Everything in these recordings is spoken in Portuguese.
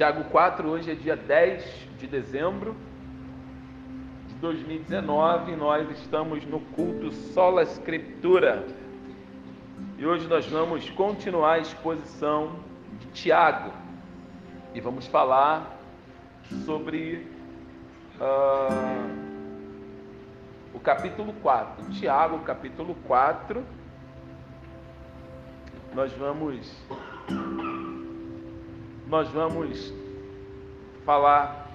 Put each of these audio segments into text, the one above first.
Tiago 4, hoje é dia 10 de dezembro de 2019, nós estamos no culto Sola Escritura. E hoje nós vamos continuar a exposição de Tiago. E vamos falar sobre uh, o capítulo 4. Tiago, capítulo 4. Nós vamos nós vamos falar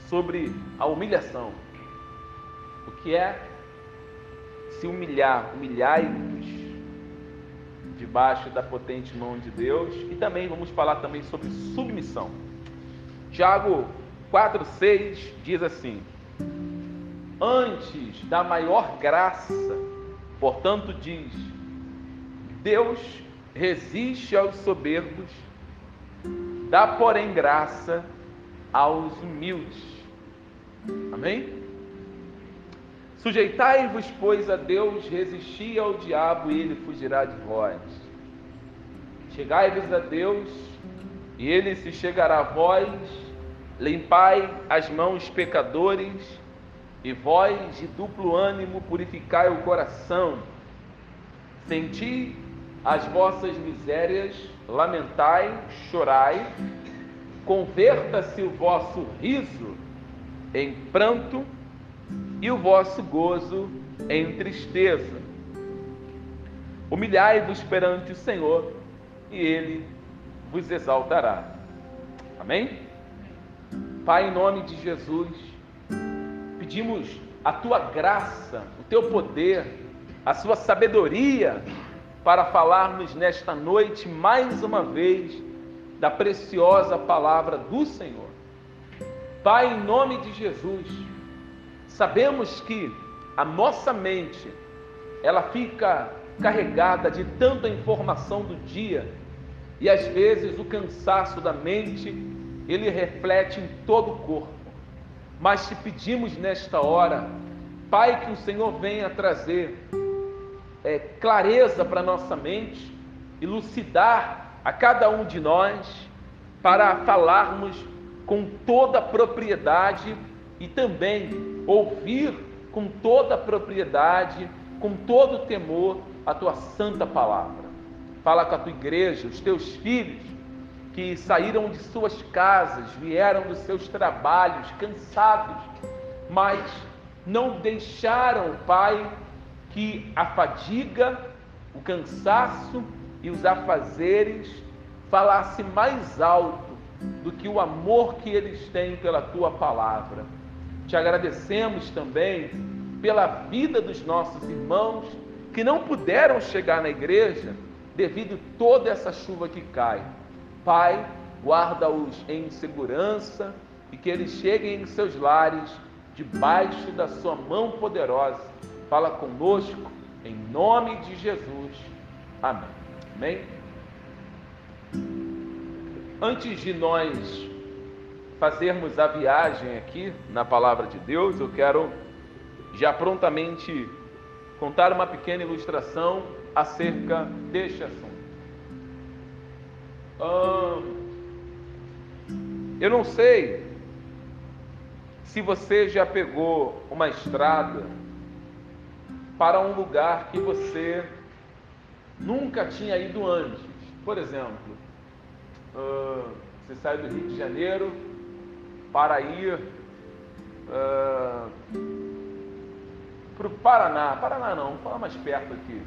sobre a humilhação. O que é se humilhar? Humilhai-vos debaixo da potente mão de Deus. E também vamos falar também sobre submissão. Tiago 4,6 diz assim: Antes da maior graça, portanto, diz: Deus resiste aos soberbos Dá, porém, graça aos humildes. Amém? Sujeitai-vos, pois, a Deus, resisti ao diabo e ele fugirá de vós. Chegai-vos a Deus e ele se chegará a vós. Limpai as mãos, pecadores, e vós, de duplo ânimo, purificai o coração. Senti as vossas misérias lamentai, chorai, converta-se o vosso riso em pranto e o vosso gozo em tristeza. Humilhai-vos perante o Senhor e ele vos exaltará. Amém? Pai, em nome de Jesus, pedimos a tua graça, o teu poder, a sua sabedoria para falarmos nesta noite mais uma vez da preciosa palavra do Senhor. Pai, em nome de Jesus, sabemos que a nossa mente ela fica carregada de tanta informação do dia e às vezes o cansaço da mente ele reflete em todo o corpo. Mas te pedimos nesta hora, Pai, que o Senhor venha trazer é, clareza para nossa mente, elucidar a cada um de nós para falarmos com toda a propriedade e também ouvir com toda a propriedade, com todo o temor a tua santa palavra. Fala com a tua igreja, os teus filhos que saíram de suas casas, vieram dos seus trabalhos cansados, mas não deixaram, Pai, que a fadiga, o cansaço e os afazeres falasse mais alto do que o amor que eles têm pela tua palavra. Te agradecemos também pela vida dos nossos irmãos que não puderam chegar na igreja devido a toda essa chuva que cai. Pai, guarda-os em segurança e que eles cheguem em seus lares debaixo da sua mão poderosa Fala conosco, em nome de Jesus. Amém. Amém? Antes de nós fazermos a viagem aqui na palavra de Deus, eu quero já prontamente contar uma pequena ilustração acerca deste assunto. eu não sei se você já pegou uma estrada para um lugar que você nunca tinha ido antes. Por exemplo, uh, você sai do Rio de Janeiro para ir uh, para o Paraná, Paraná não, vamos falar mais perto aqui,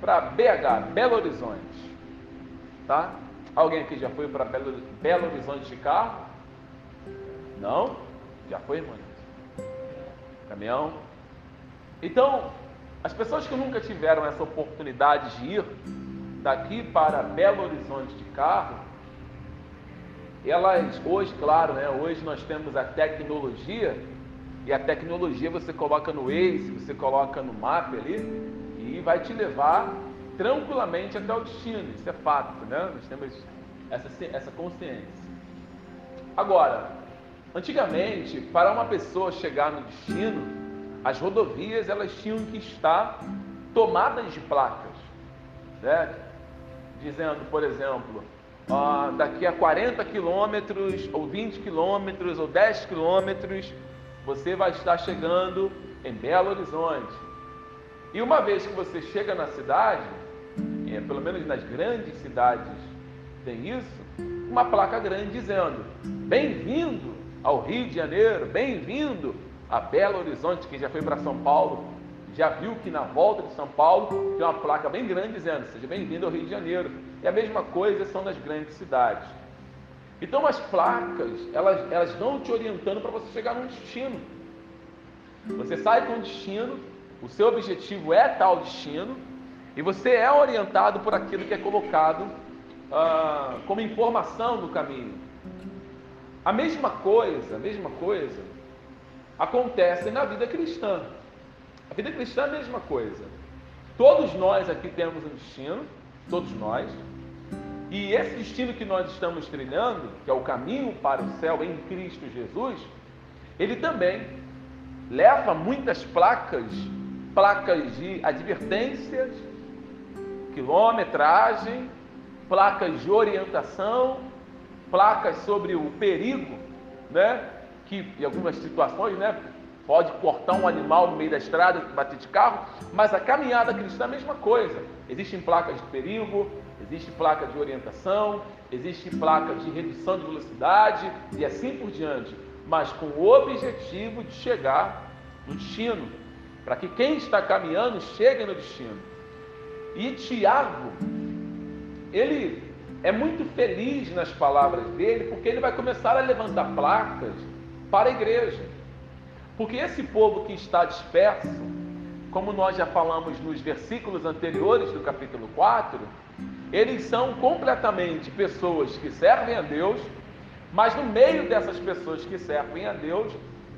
para BH, Belo Horizonte, tá? Alguém aqui já foi para Belo, Belo Horizonte de carro? Não? Já foi, irmão? Caminhão? Então, as pessoas que nunca tiveram essa oportunidade de ir daqui para Belo Horizonte de carro, elas hoje, claro, né, hoje nós temos a tecnologia e a tecnologia você coloca no Waze, você coloca no mapa ali e vai te levar tranquilamente até o destino. Isso é fato, né? Nós temos essa, essa consciência. Agora, antigamente, para uma pessoa chegar no destino, as rodovias elas tinham que estar tomadas de placas, certo? Dizendo, por exemplo, daqui a 40 quilômetros, ou 20 quilômetros, ou 10 quilômetros, você vai estar chegando em Belo Horizonte. E uma vez que você chega na cidade, é, pelo menos nas grandes cidades tem isso, uma placa grande dizendo: Bem-vindo ao Rio de Janeiro, bem-vindo a Belo Horizonte. Quem já foi para São Paulo já viu que na volta de São Paulo tem uma placa bem grande dizendo: Seja bem-vindo ao Rio de Janeiro. E a mesma coisa são nas grandes cidades. Então as placas, elas, elas vão te orientando para você chegar num destino. Você sai com um destino, o seu objetivo é tal destino, e você é orientado por aquilo que é colocado ah, como informação do caminho. A mesma coisa, a mesma coisa acontece na vida cristã. A vida cristã é a mesma coisa. Todos nós aqui temos um destino, todos nós, e esse destino que nós estamos trilhando, que é o caminho para o céu em Cristo Jesus, ele também leva muitas placas, placas de advertências, quilometragem, placas de orientação, placas sobre o perigo, né? Que em algumas situações, né? Pode cortar um animal no meio da estrada, bater de carro, mas a caminhada cristã é a mesma coisa. Existem placas de perigo, existe placa de orientação, existe placa de redução de velocidade e assim por diante, mas com o objetivo de chegar no destino, para que quem está caminhando chegue no destino. E Tiago, ele é muito feliz nas palavras dele, porque ele vai começar a levantar placas para a igreja. Porque esse povo que está disperso, como nós já falamos nos versículos anteriores do capítulo 4, eles são completamente pessoas que servem a Deus, mas no meio dessas pessoas que servem a Deus,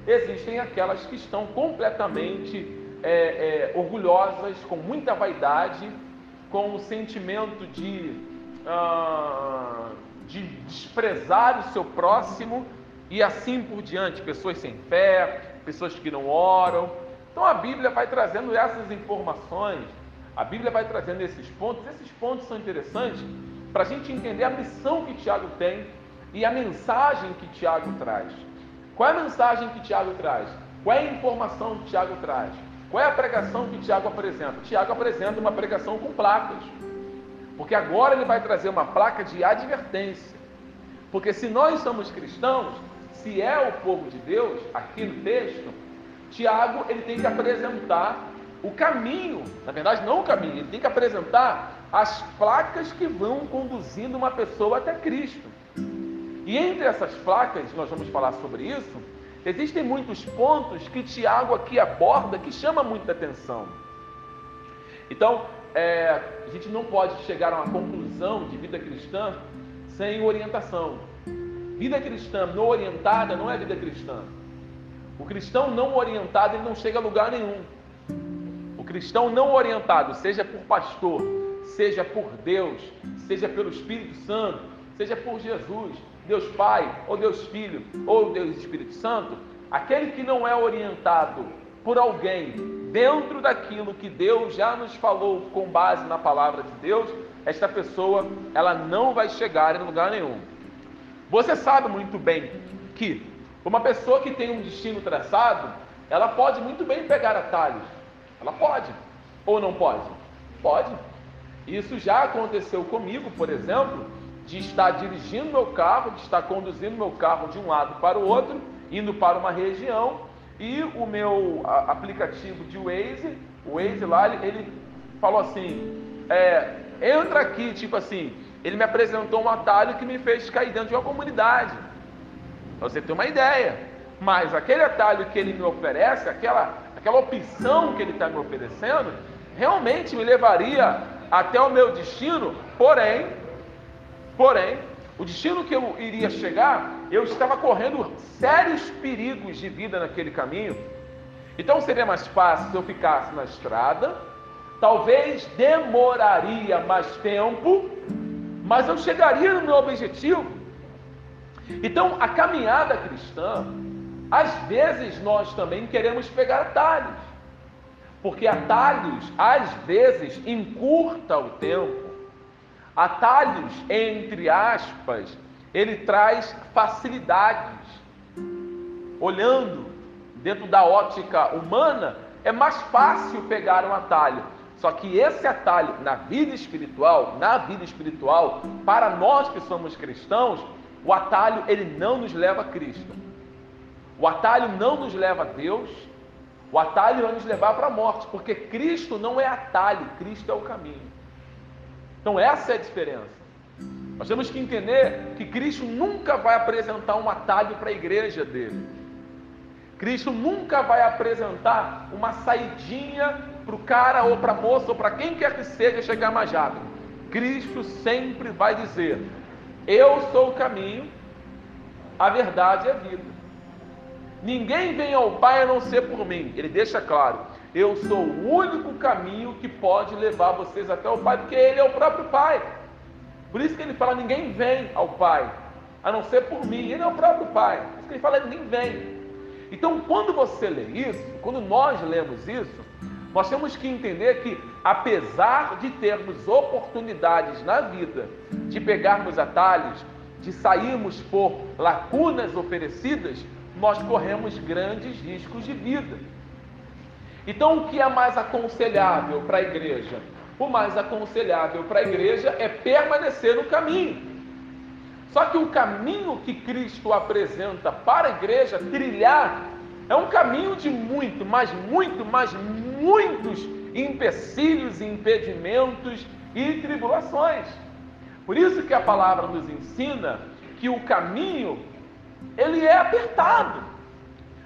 existem aquelas que estão completamente é, é, orgulhosas, com muita vaidade, com o sentimento de, ah, de desprezar o seu próximo e assim por diante, pessoas sem fé, pessoas que não oram. Então a Bíblia vai trazendo essas informações a Bíblia vai trazendo esses pontos. Esses pontos são interessantes para a gente entender a missão que Tiago tem e a mensagem que Tiago traz. Qual é a mensagem que Tiago traz? Qual é a informação que Tiago traz? Qual é a pregação que Tiago apresenta? Tiago apresenta uma pregação com placas. Porque agora ele vai trazer uma placa de advertência. Porque se nós somos cristãos, se é o povo de Deus, aqui no texto, Tiago ele tem que apresentar o caminho, na verdade não o caminho, ele tem que apresentar as placas que vão conduzindo uma pessoa até Cristo. E entre essas placas, nós vamos falar sobre isso, existem muitos pontos que Tiago aqui aborda que chama muita atenção. Então, é, a gente não pode chegar a uma conclusão de vida cristã sem orientação. Vida cristã não orientada não é vida cristã. O cristão não orientado ele não chega a lugar nenhum. O cristão não orientado, seja por pastor, seja por Deus, seja pelo Espírito Santo, seja por Jesus, Deus Pai, ou Deus Filho, ou Deus Espírito Santo, aquele que não é orientado por alguém dentro daquilo que Deus já nos falou com base na palavra de Deus, esta pessoa ela não vai chegar em lugar nenhum. Você sabe muito bem que uma pessoa que tem um destino traçado, ela pode muito bem pegar atalhos. Ela pode ou não pode? Pode. Isso já aconteceu comigo, por exemplo, de estar dirigindo meu carro, de estar conduzindo meu carro de um lado para o outro, indo para uma região, e o meu aplicativo de Waze, o Waze lá, ele, falou assim: é, entra aqui, tipo assim, ele me apresentou um atalho que me fez cair dentro de uma comunidade. Pra você ter uma ideia. Mas aquele atalho que ele me oferece, aquela aquela opção que ele está me oferecendo, realmente me levaria até o meu destino, porém, porém, o destino que eu iria chegar, eu estava correndo sérios perigos de vida naquele caminho. Então seria mais fácil se eu ficasse na estrada, talvez demoraria mais tempo, mas eu chegaria no meu objetivo. Então a caminhada cristã, às vezes nós também queremos pegar atalhos, porque atalhos às vezes encurta o tempo, Atalhos, entre aspas, ele traz facilidades. Olhando dentro da ótica humana, é mais fácil pegar um atalho. Só que esse atalho na vida espiritual, na vida espiritual, para nós que somos cristãos, o atalho ele não nos leva a Cristo. O atalho não nos leva a Deus. O atalho vai nos levar para a morte, porque Cristo não é atalho, Cristo é o caminho. Então essa é a diferença. Nós temos que entender que Cristo nunca vai apresentar um atalho para a igreja dele. Cristo nunca vai apresentar uma saidinha para o cara ou para a moça ou para quem quer que seja chegar mais rápido. Cristo sempre vai dizer: Eu sou o caminho, a verdade e a vida. Ninguém vem ao Pai a não ser por mim. Ele deixa claro: Eu sou o único caminho que pode levar vocês até o Pai, porque Ele é o próprio Pai. Por isso que ele fala: Ninguém vem ao Pai a não ser por mim. Ele é o próprio Pai. Por isso que ele fala: Ninguém vem. Então, quando você lê isso, quando nós lemos isso, nós temos que entender que, apesar de termos oportunidades na vida, de pegarmos atalhos, de sairmos por lacunas oferecidas, nós corremos grandes riscos de vida. Então, o que é mais aconselhável para a igreja? O mais aconselhável para a igreja é permanecer no caminho. Só que o caminho que Cristo apresenta para a igreja trilhar é um caminho de muito, mas muito, mas muitos empecilhos, impedimentos e tribulações. Por isso que a palavra nos ensina que o caminho ele é apertado.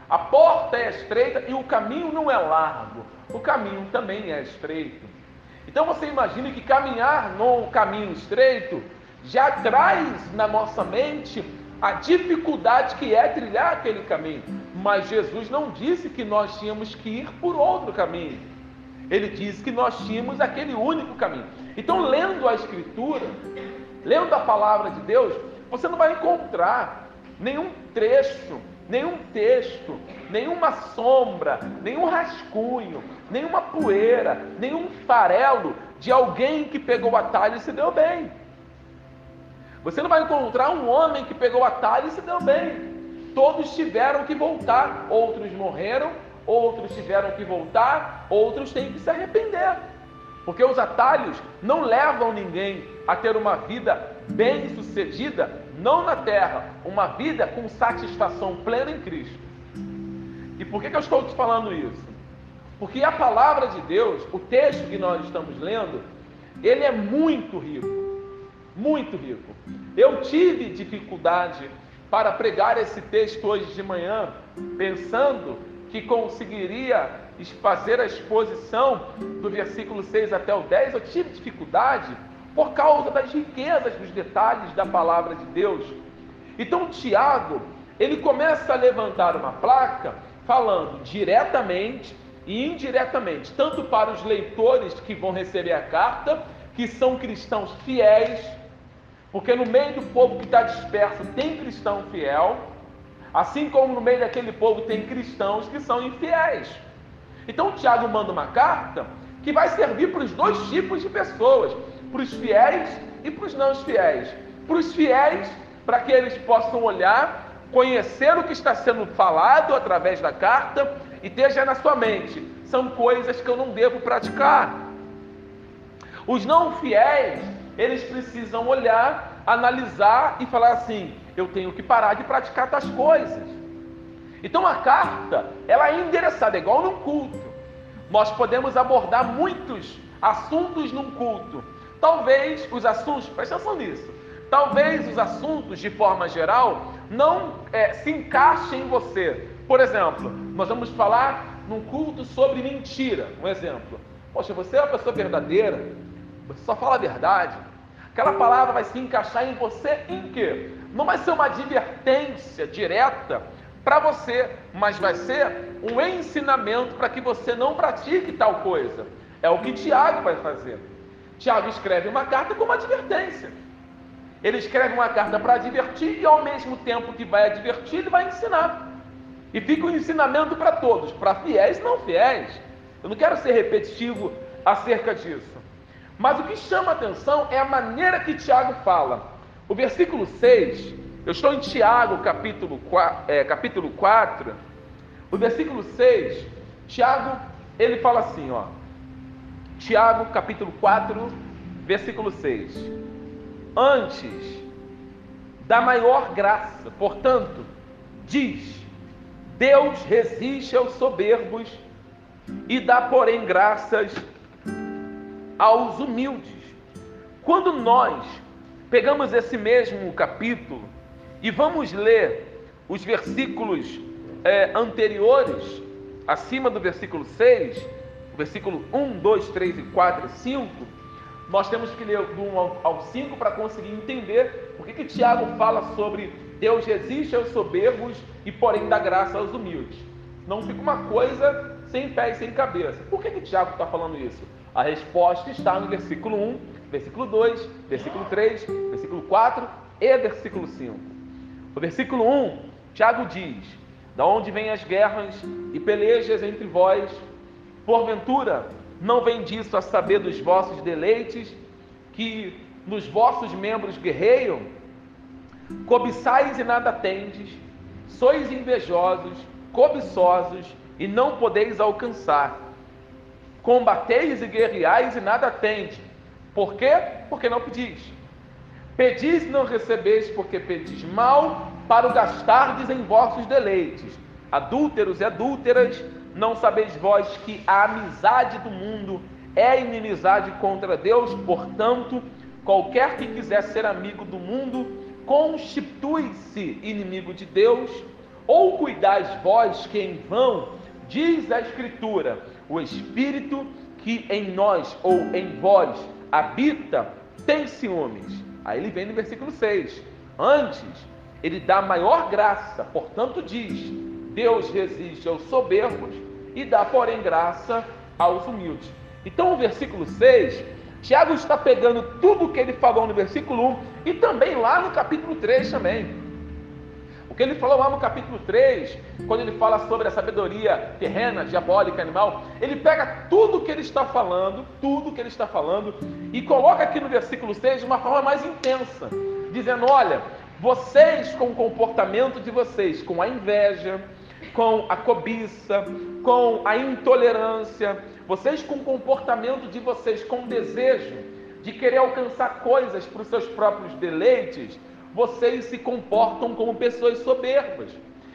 A porta é estreita e o caminho não é largo. O caminho também é estreito. Então você imagine que caminhar no caminho estreito já traz na nossa mente a dificuldade que é trilhar aquele caminho. Mas Jesus não disse que nós tínhamos que ir por outro caminho. Ele disse que nós tínhamos aquele único caminho. Então, lendo a Escritura, lendo a palavra de Deus, você não vai encontrar nenhum trecho, nenhum texto, nenhuma sombra, nenhum rascunho, nenhuma poeira, nenhum farelo de alguém que pegou o atalho e se deu bem. Você não vai encontrar um homem que pegou o atalho e se deu bem. Todos tiveram que voltar, outros morreram, outros tiveram que voltar, outros têm que se arrepender. Porque os atalhos não levam ninguém a ter uma vida bem-sucedida, não na terra, uma vida com satisfação plena em Cristo. E por que, que eu estou te falando isso? Porque a palavra de Deus, o texto que nós estamos lendo, ele é muito rico muito rico. Eu tive dificuldade para pregar esse texto hoje de manhã, pensando que conseguiria fazer a exposição do versículo 6 até o 10. Eu tive dificuldade por causa das riquezas dos detalhes da palavra de Deus. Então, Tiago, ele começa a levantar uma placa falando diretamente e indiretamente, tanto para os leitores que vão receber a carta, que são cristãos fiéis, porque no meio do povo que está disperso tem cristão fiel, assim como no meio daquele povo tem cristãos que são infiéis. Então Tiago manda uma carta que vai servir para os dois tipos de pessoas, para os fiéis e para os não fiéis. Para os fiéis, para que eles possam olhar, conhecer o que está sendo falado através da carta e ter já na sua mente: são coisas que eu não devo praticar. Os não fiéis eles precisam olhar, analisar e falar assim: eu tenho que parar de praticar tais coisas. Então a carta, ela é endereçada, é igual num culto. Nós podemos abordar muitos assuntos num culto. Talvez os assuntos, presta atenção nisso, talvez os assuntos de forma geral não é, se encaixem em você. Por exemplo, nós vamos falar num culto sobre mentira. Um exemplo. Poxa, você é uma pessoa verdadeira, você só fala a verdade. Aquela palavra vai se encaixar em você em quê? Não vai ser uma advertência direta para você, mas vai ser um ensinamento para que você não pratique tal coisa. É o que Tiago vai fazer. Tiago escreve uma carta como advertência. Ele escreve uma carta para advertir e ao mesmo tempo que vai advertir, ele vai ensinar. E fica um ensinamento para todos, para fiéis e não fiéis. Eu não quero ser repetitivo acerca disso. Mas o que chama atenção é a maneira que Tiago fala. O versículo 6, eu estou em Tiago, capítulo 4, é, capítulo 4 o versículo 6, Tiago, ele fala assim, ó. Tiago, capítulo 4, versículo 6. Antes da maior graça, portanto, diz: Deus resiste aos soberbos e dá, porém, graças aos humildes. Quando nós pegamos esse mesmo capítulo e vamos ler os versículos é, anteriores, acima do versículo 6, versículo 1, 2, 3 e 4 e 5, nós temos que ler do 1 ao 5 para conseguir entender por que, que Tiago fala sobre Deus resiste aos soberbos e porém dá graça aos humildes. Não fica uma coisa sem pé e sem cabeça. Por que, que Tiago está falando isso? A resposta está no versículo 1, versículo 2, versículo 3, versículo 4 e versículo 5. O versículo 1, Tiago diz: Da onde vêm as guerras e pelejas entre vós? Porventura, não vem disso a saber dos vossos deleites, que nos vossos membros guerreiam? Cobiçais e nada tendes, sois invejosos, cobiçosos e não podeis alcançar. Combateis e guerreais e nada tendes. Por quê? Porque não pedis. Pedis e não recebeis, porque pedis mal, para o gastardes em vossos deleites. Adúlteros e adúlteras, não sabeis vós que a amizade do mundo é inimizade contra Deus? Portanto, qualquer que quiser ser amigo do mundo, constitui-se inimigo de Deus? Ou cuidais vós que em vão, diz a Escritura, o Espírito que em nós ou em vós habita tem ciúmes? Aí ele vem no versículo 6. Antes, ele dá maior graça, portanto, diz: Deus resiste aos soberbos e dá, porém, graça aos humildes. Então, o versículo 6 Tiago está pegando tudo o que ele falou no versículo 1 e também lá no capítulo 3 também. O que ele falou lá no capítulo 3, quando ele fala sobre a sabedoria terrena, diabólica, animal, ele pega tudo que ele está falando, tudo que ele está falando, e coloca aqui no versículo 6 de uma forma mais intensa, dizendo: olha, vocês com o comportamento de vocês, com a inveja, com a cobiça, com a intolerância, vocês com o comportamento de vocês, com o desejo de querer alcançar coisas para os seus próprios deleites, vocês se comportam como pessoas soberbas.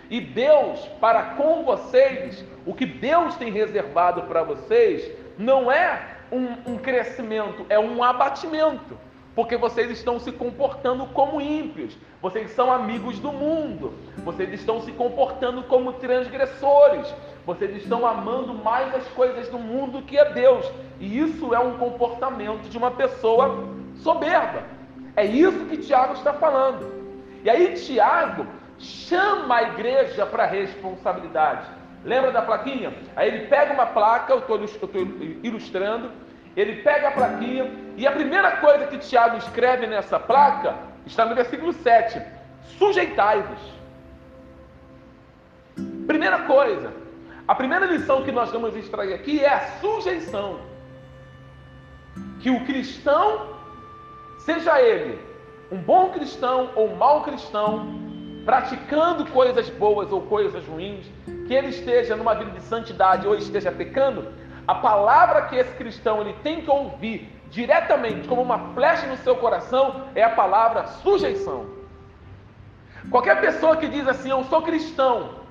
E Deus, para com vocês, o que Deus tem reservado para vocês, não é um, um crescimento, é um abatimento. Porque vocês estão se comportando como ímpios, vocês são amigos do mundo, vocês estão se comportando como transgressores, vocês estão amando mais as coisas do mundo que a Deus, e isso é um comportamento de uma pessoa soberba. É isso que Tiago está falando. E aí, Tiago chama a igreja para responsabilidade. Lembra da plaquinha? Aí ele pega uma placa, eu estou ilustrando, ele pega a plaquinha e a primeira coisa que Tiago escreve nessa placa está no versículo 7: sujeitai-vos. Primeira coisa, a primeira lição que nós vamos extrair aqui é a sujeição. Que o cristão, seja ele um bom cristão ou um mau cristão, praticando coisas boas ou coisas ruins, que ele esteja numa vida de santidade ou esteja pecando, a palavra que esse cristão ele tem que ouvir diretamente, como uma flecha no seu coração, é a palavra sujeição. Qualquer pessoa que diz assim, eu sou cristão,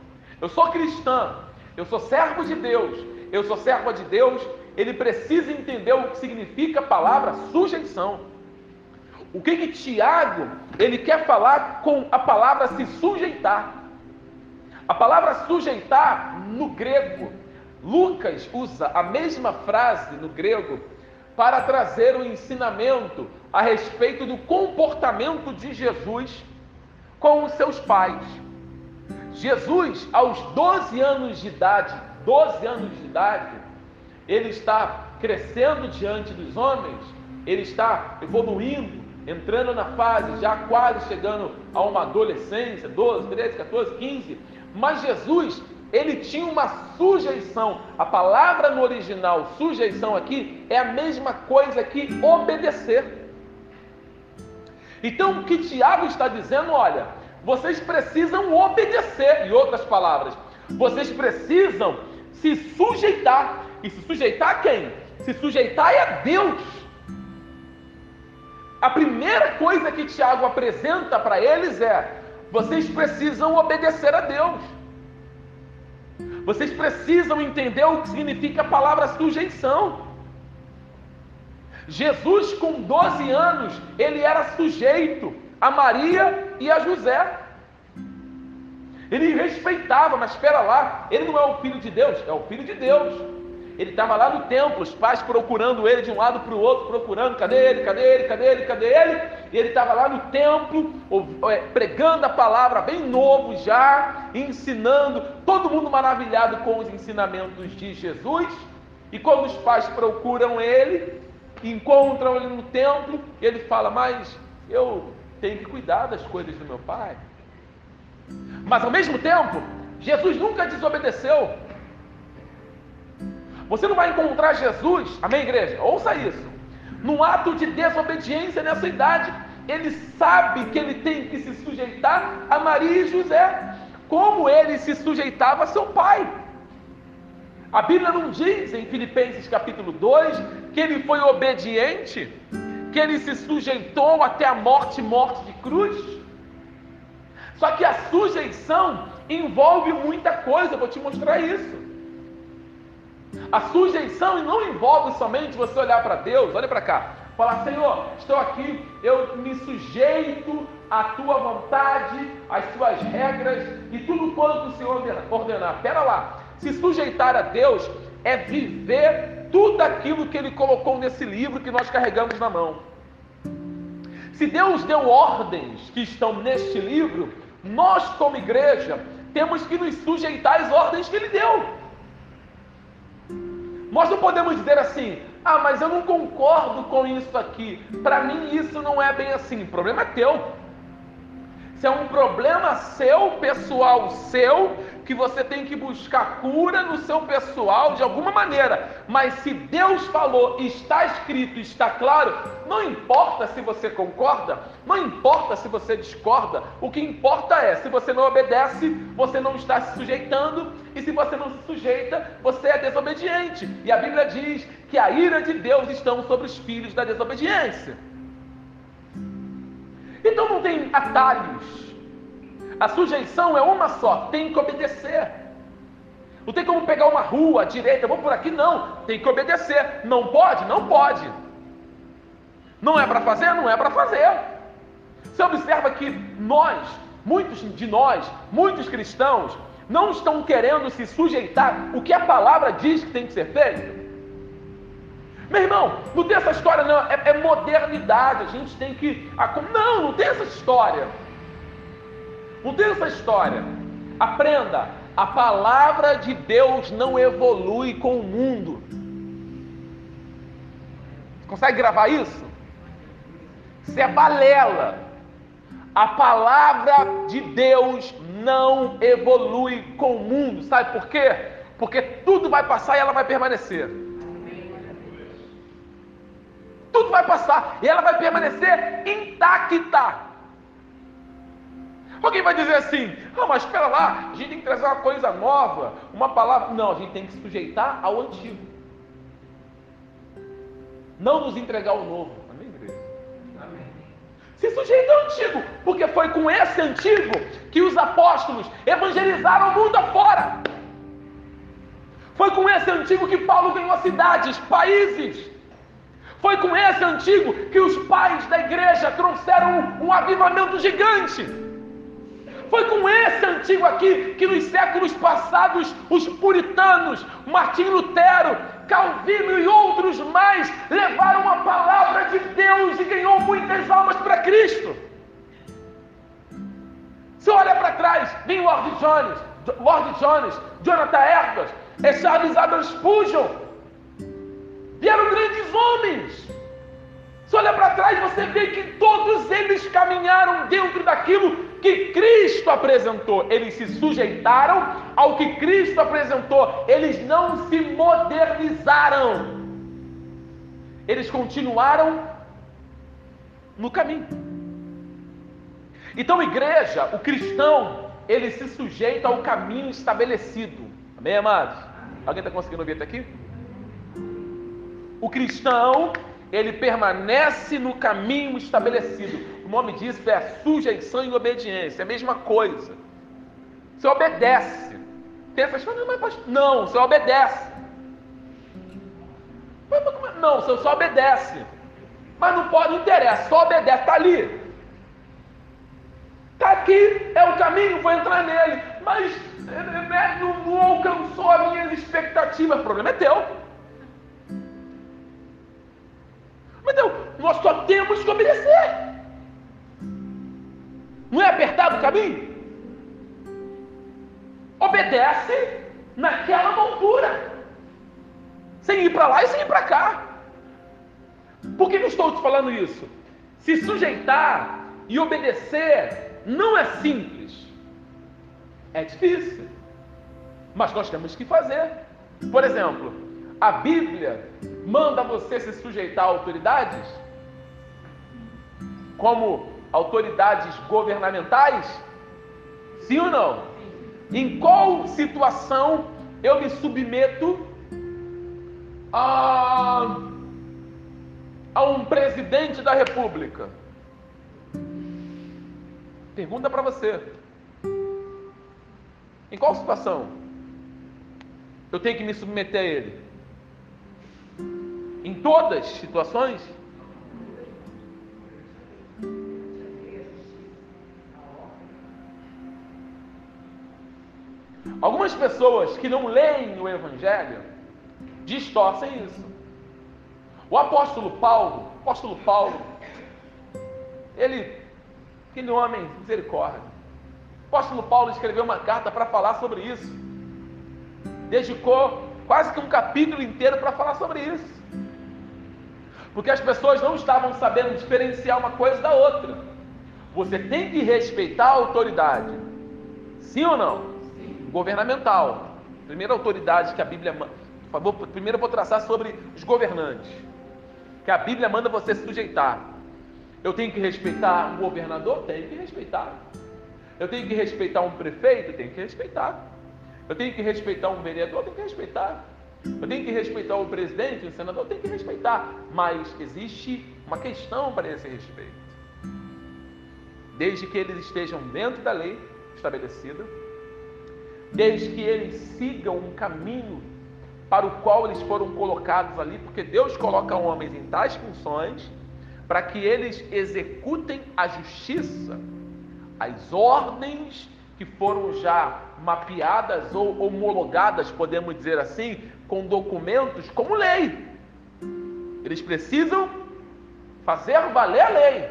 eu sou cristã, eu sou servo de Deus, eu sou serva de Deus, ele precisa entender o que significa a palavra sujeição. O que que Tiago, ele quer falar com a palavra se sujeitar? A palavra sujeitar no grego Lucas usa a mesma frase no grego para trazer o um ensinamento a respeito do comportamento de Jesus com os seus pais. Jesus, aos 12 anos de idade, 12 anos de idade, ele está crescendo diante dos homens, ele está evoluindo, entrando na fase, já quase chegando a uma adolescência, 12, 13, 14, 15. Mas Jesus ele tinha uma sujeição. A palavra no original, sujeição aqui, é a mesma coisa que obedecer. Então o que Tiago está dizendo, olha, vocês precisam obedecer, em outras palavras, vocês precisam se sujeitar. E se sujeitar a quem? Se sujeitar é a Deus. A primeira coisa que Tiago apresenta para eles é: vocês precisam obedecer a Deus. Vocês precisam entender o que significa a palavra sujeição. Jesus, com 12 anos, ele era sujeito a Maria e a José. Ele respeitava, mas espera lá, ele não é o filho de Deus, é o filho de Deus. Ele estava lá no templo, os pais procurando ele de um lado para o outro, procurando, cadê ele, cadê ele, cadê ele, cadê ele? E ele estava lá no templo, é, pregando a palavra, bem novo já, ensinando, todo mundo maravilhado com os ensinamentos de Jesus. E quando os pais procuram ele, encontram ele no templo, ele fala: Mas eu tenho que cuidar das coisas do meu pai. Mas ao mesmo tempo, Jesus nunca desobedeceu. Você não vai encontrar Jesus, amém, igreja? Ouça isso. Num ato de desobediência nessa idade, ele sabe que ele tem que se sujeitar a Maria e José, como ele se sujeitava a seu pai. A Bíblia não diz em Filipenses capítulo 2 que ele foi obediente, que ele se sujeitou até a morte morte de cruz. Só que a sujeição envolve muita coisa, eu vou te mostrar isso. A sujeição não envolve somente você olhar para Deus, olha para cá, falar: Senhor, estou aqui, eu me sujeito à tua vontade, às tuas regras e tudo quanto o Senhor ordenar. Pera lá, se sujeitar a Deus é viver tudo aquilo que Ele colocou nesse livro que nós carregamos na mão. Se Deus deu ordens que estão neste livro, nós, como igreja, temos que nos sujeitar às ordens que Ele deu. Nós não podemos dizer assim, ah, mas eu não concordo com isso aqui. Para mim isso não é bem assim. O problema é teu. Se é um problema seu, pessoal seu, que você tem que buscar cura no seu pessoal de alguma maneira. Mas se Deus falou, está escrito, está claro, não importa se você concorda, não importa se você discorda, o que importa é se você não obedece, você não está se sujeitando, e se você não se sujeita, você é desobediente. E a Bíblia diz que a ira de Deus está sobre os filhos da desobediência. Então não tem atalhos. A sujeição é uma só, tem que obedecer. Não tem como pegar uma rua à direita, vou por aqui, não. Tem que obedecer. Não pode? Não pode. Não é para fazer? Não é para fazer. Você observa que nós, muitos de nós, muitos cristãos, não estão querendo se sujeitar o que a palavra diz que tem que ser feito. Meu irmão, não tem essa história, não. É, é modernidade. A gente tem que. Não, não tem essa história. Não essa história. Aprenda, a palavra de Deus não evolui com o mundo. Consegue gravar isso? Isso é balela. A palavra de Deus não evolui com o mundo. Sabe por quê? Porque tudo vai passar e ela vai permanecer. Tudo vai passar e ela vai permanecer intacta. Alguém vai dizer assim: ah, mas espera lá, a gente tem que trazer uma coisa nova, uma palavra. Não, a gente tem que se sujeitar ao antigo. Não nos entregar o novo. Amém, igreja? Amém. Se sujeita ao antigo, porque foi com esse antigo que os apóstolos evangelizaram o mundo afora. Foi com esse antigo que Paulo ganhou cidades, países. Foi com esse antigo que os pais da igreja trouxeram um, um avivamento gigante. Foi com esse antigo aqui que nos séculos passados os puritanos, Martim Lutero, Calvino e outros mais levaram a palavra de Deus e ganhou muitas almas para Cristo. Se olha para trás, vem Lord Jones, Lord Jones, Jonathan Edwards, Charles Adam Spurgeon. Vieram grandes homens se olha para trás, você vê que todos eles caminharam dentro daquilo que Cristo apresentou. Eles se sujeitaram ao que Cristo apresentou. Eles não se modernizaram. Eles continuaram no caminho. Então, igreja, o cristão, ele se sujeita ao caminho estabelecido. Amém, amados? Alguém está conseguindo ouvir até aqui? O cristão, ele permanece no caminho estabelecido. O nome disso é sujeição e obediência, é a mesma coisa. Você obedece. Tem essas coisas, mas não, você obedece. Não, você só obedece. Mas não pode, não interessa, só obedece, está ali. Está aqui, é o caminho, vou entrar nele. Mas né, não, não alcançou as minhas expectativas. O problema é teu. Deus, nós só temos que obedecer. Não é apertado o caminho? Obedece naquela montura. Sem ir para lá e sem ir para cá. Por que eu estou te falando isso? Se sujeitar e obedecer não é simples. É difícil. Mas nós temos que fazer. Por exemplo, a Bíblia manda você se sujeitar a autoridades? Como autoridades governamentais? Sim ou não? Em qual situação eu me submeto a, a um presidente da república? Pergunta para você. Em qual situação eu tenho que me submeter a ele? Em todas as situações? Algumas pessoas que não leem o Evangelho distorcem isso. O apóstolo Paulo, apóstolo Paulo, ele, aquele homem, misericórdia. O apóstolo Paulo escreveu uma carta para falar sobre isso. Dedicou quase que um capítulo inteiro para falar sobre isso. Porque as pessoas não estavam sabendo diferenciar uma coisa da outra. Você tem que respeitar a autoridade. Sim ou não? Sim. Governamental. Primeira autoridade que a Bíblia manda. Por favor, primeiro eu vou traçar sobre os governantes. Que a Bíblia manda você se sujeitar. Eu tenho que respeitar um governador? Tenho que respeitar. Eu tenho que respeitar um prefeito? Tenho que respeitar. Eu tenho que respeitar um vereador? Tenho que respeitar. Eu tenho que respeitar o presidente, o senador, eu tenho que respeitar. Mas existe uma questão para esse respeito. Desde que eles estejam dentro da lei estabelecida, desde que eles sigam um caminho para o qual eles foram colocados ali, porque Deus coloca homens em tais funções para que eles executem a justiça, as ordens que foram já mapeadas ou homologadas, podemos dizer assim, com documentos como lei. Eles precisam fazer valer a lei.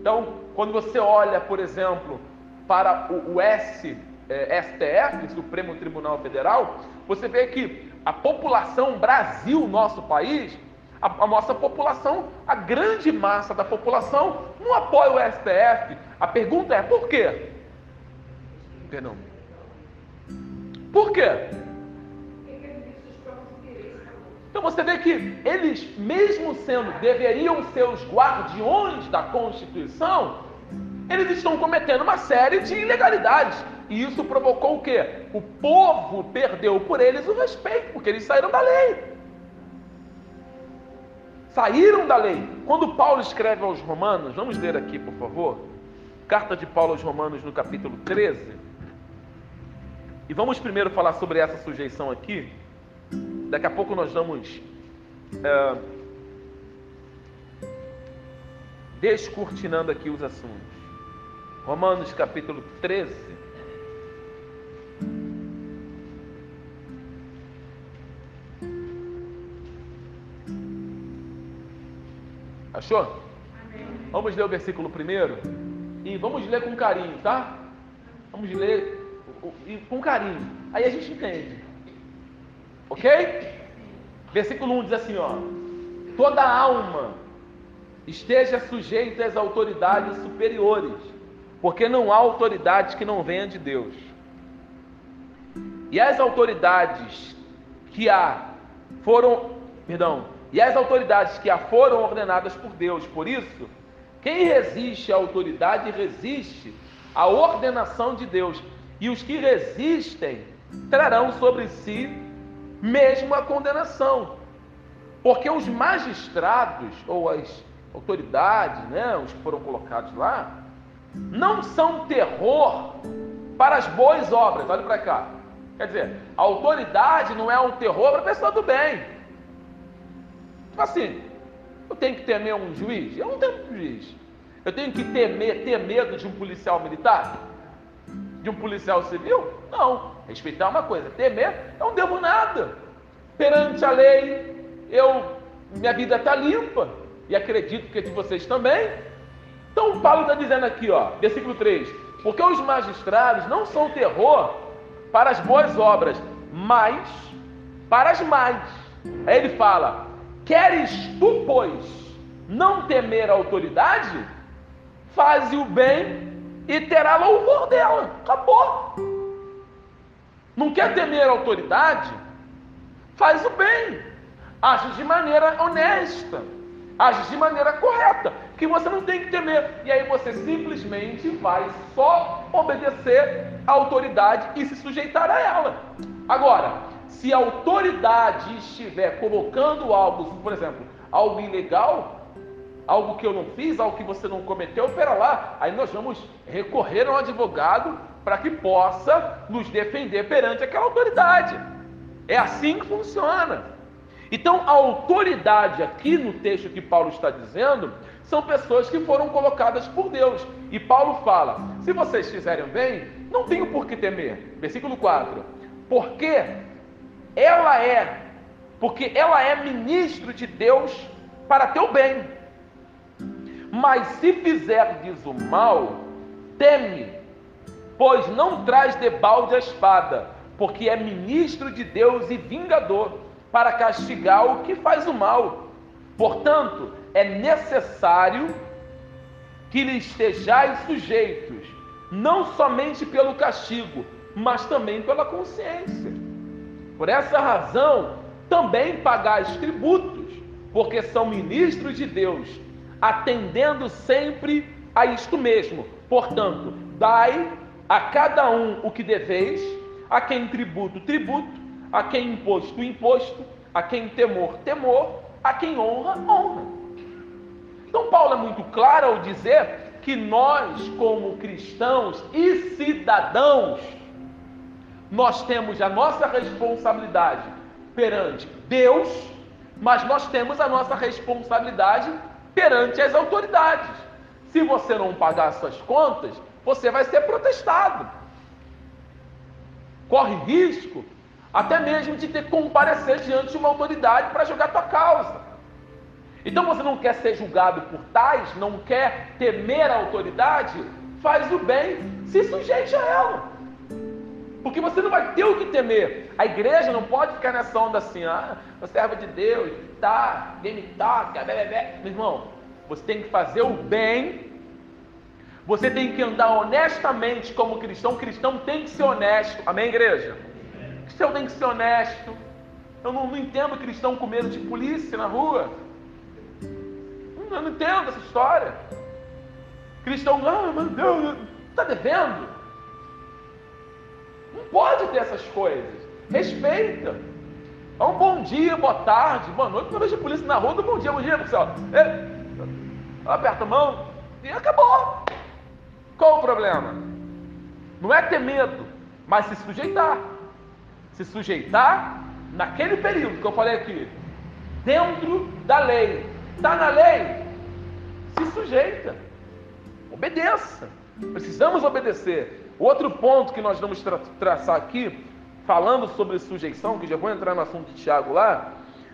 Então, quando você olha, por exemplo, para o, S, é, STF, Supremo Tribunal Federal, você vê que a população Brasil, nosso país, a, a, nossa população, a grande massa da população, não apoia o STF. A pergunta é por quê? Perdão. Por quê? Então você vê que eles, mesmo sendo, deveriam ser os guardiões da Constituição, eles estão cometendo uma série de ilegalidades. E isso provocou o quê? O povo perdeu por eles o respeito, porque eles saíram da lei. Saíram da lei. Quando Paulo escreve aos Romanos, vamos ler aqui, por favor. Carta de Paulo aos Romanos, no capítulo 13. E vamos primeiro falar sobre essa sujeição aqui. Daqui a pouco nós vamos é, descortinando aqui os assuntos. Romanos capítulo 13. Achou? Amém. Vamos ler o versículo primeiro e vamos ler com carinho, tá? Vamos ler com carinho. Aí a gente entende. Ok? Versículo 1 diz assim: ó, toda alma esteja sujeita às autoridades superiores, porque não há autoridade que não venha de Deus. E as autoridades que há foram, perdão, e as autoridades que há foram ordenadas por Deus. Por isso, quem resiste à autoridade resiste à ordenação de Deus. E os que resistem trarão sobre si mesmo a condenação. Porque os magistrados ou as autoridades, né, os que foram colocados lá, não são terror para as boas obras. Olha para cá. Quer dizer, a autoridade não é um terror para a pessoa do bem. Tipo assim, eu tenho que temer um juiz? Eu não tenho um juiz. Eu tenho que temer, ter medo de um policial militar? De um policial civil? Não. Respeitar uma coisa, temer, eu não devo nada. Perante a lei, eu, minha vida está limpa. E acredito que é de vocês também. Então Paulo está dizendo aqui, ó, versículo 3: Porque os magistrados não são terror para as boas obras, mas para as más. Aí ele fala: Queres tu, pois, não temer a autoridade? Faze o bem e terá louvor dela. Acabou. Não quer temer a autoridade? Faz o bem. Age de maneira honesta. Age de maneira correta que você não tem que temer. E aí você simplesmente vai só obedecer à autoridade e se sujeitar a ela. Agora, se a autoridade estiver colocando algo, por exemplo, algo ilegal, algo que eu não fiz, algo que você não cometeu, pera lá, aí nós vamos recorrer a um advogado para que possa nos defender perante aquela autoridade. É assim que funciona. Então, a autoridade aqui no texto que Paulo está dizendo são pessoas que foram colocadas por Deus. E Paulo fala: se vocês fizerem bem, não tenho por que temer. Versículo 4: porque ela é, porque ela é ministro de Deus para teu bem. Mas se fizerdes o mal, teme, pois não traz debalde a espada, porque é ministro de Deus e vingador para castigar o que faz o mal. Portanto, é necessário que lhe estejais sujeitos, não somente pelo castigo, mas também pela consciência. Por essa razão, também pagais tributos, porque são ministros de Deus, atendendo sempre a isto mesmo. Portanto, dai a cada um o que deveis, a quem tributo, tributo, a quem imposto, imposto, a quem temor, temor, a quem honra, honra. Então, Paulo é muito claro ao dizer que nós, como cristãos e cidadãos, nós temos a nossa responsabilidade perante Deus, mas nós temos a nossa responsabilidade perante as autoridades. Se você não pagar suas contas, você vai ser protestado. Corre risco até mesmo de ter que comparecer diante de uma autoridade para jogar tua causa. Então você não quer ser julgado por tais, não quer temer a autoridade, faz o bem, se sujeite a ela. Porque você não vai ter o que temer. A igreja não pode ficar nessa onda assim, ah, eu servo de Deus, tá, ninguém me toca, bé. Meu irmão, você tem que fazer o bem, você tem que andar honestamente como cristão. Cristão tem que ser honesto. Amém, igreja? Cristão tem que ser honesto. Eu não, não entendo cristão com medo de polícia na rua. Eu não entendo essa história. Cristão, ah, meu Deus, está devendo? Não pode ter essas coisas. Respeita. É um bom dia, boa tarde, boa noite. Quando eu vejo a polícia na rua, bom dia, bom dia, pessoal. Aperta a mão e acabou. Qual o problema? Não é ter medo, mas se sujeitar. Se sujeitar naquele período que eu falei aqui, dentro da lei. Está na lei? se sujeita, obedeça. Precisamos obedecer. Outro ponto que nós vamos tra traçar aqui, falando sobre sujeição, que já vou entrar no assunto de Tiago lá,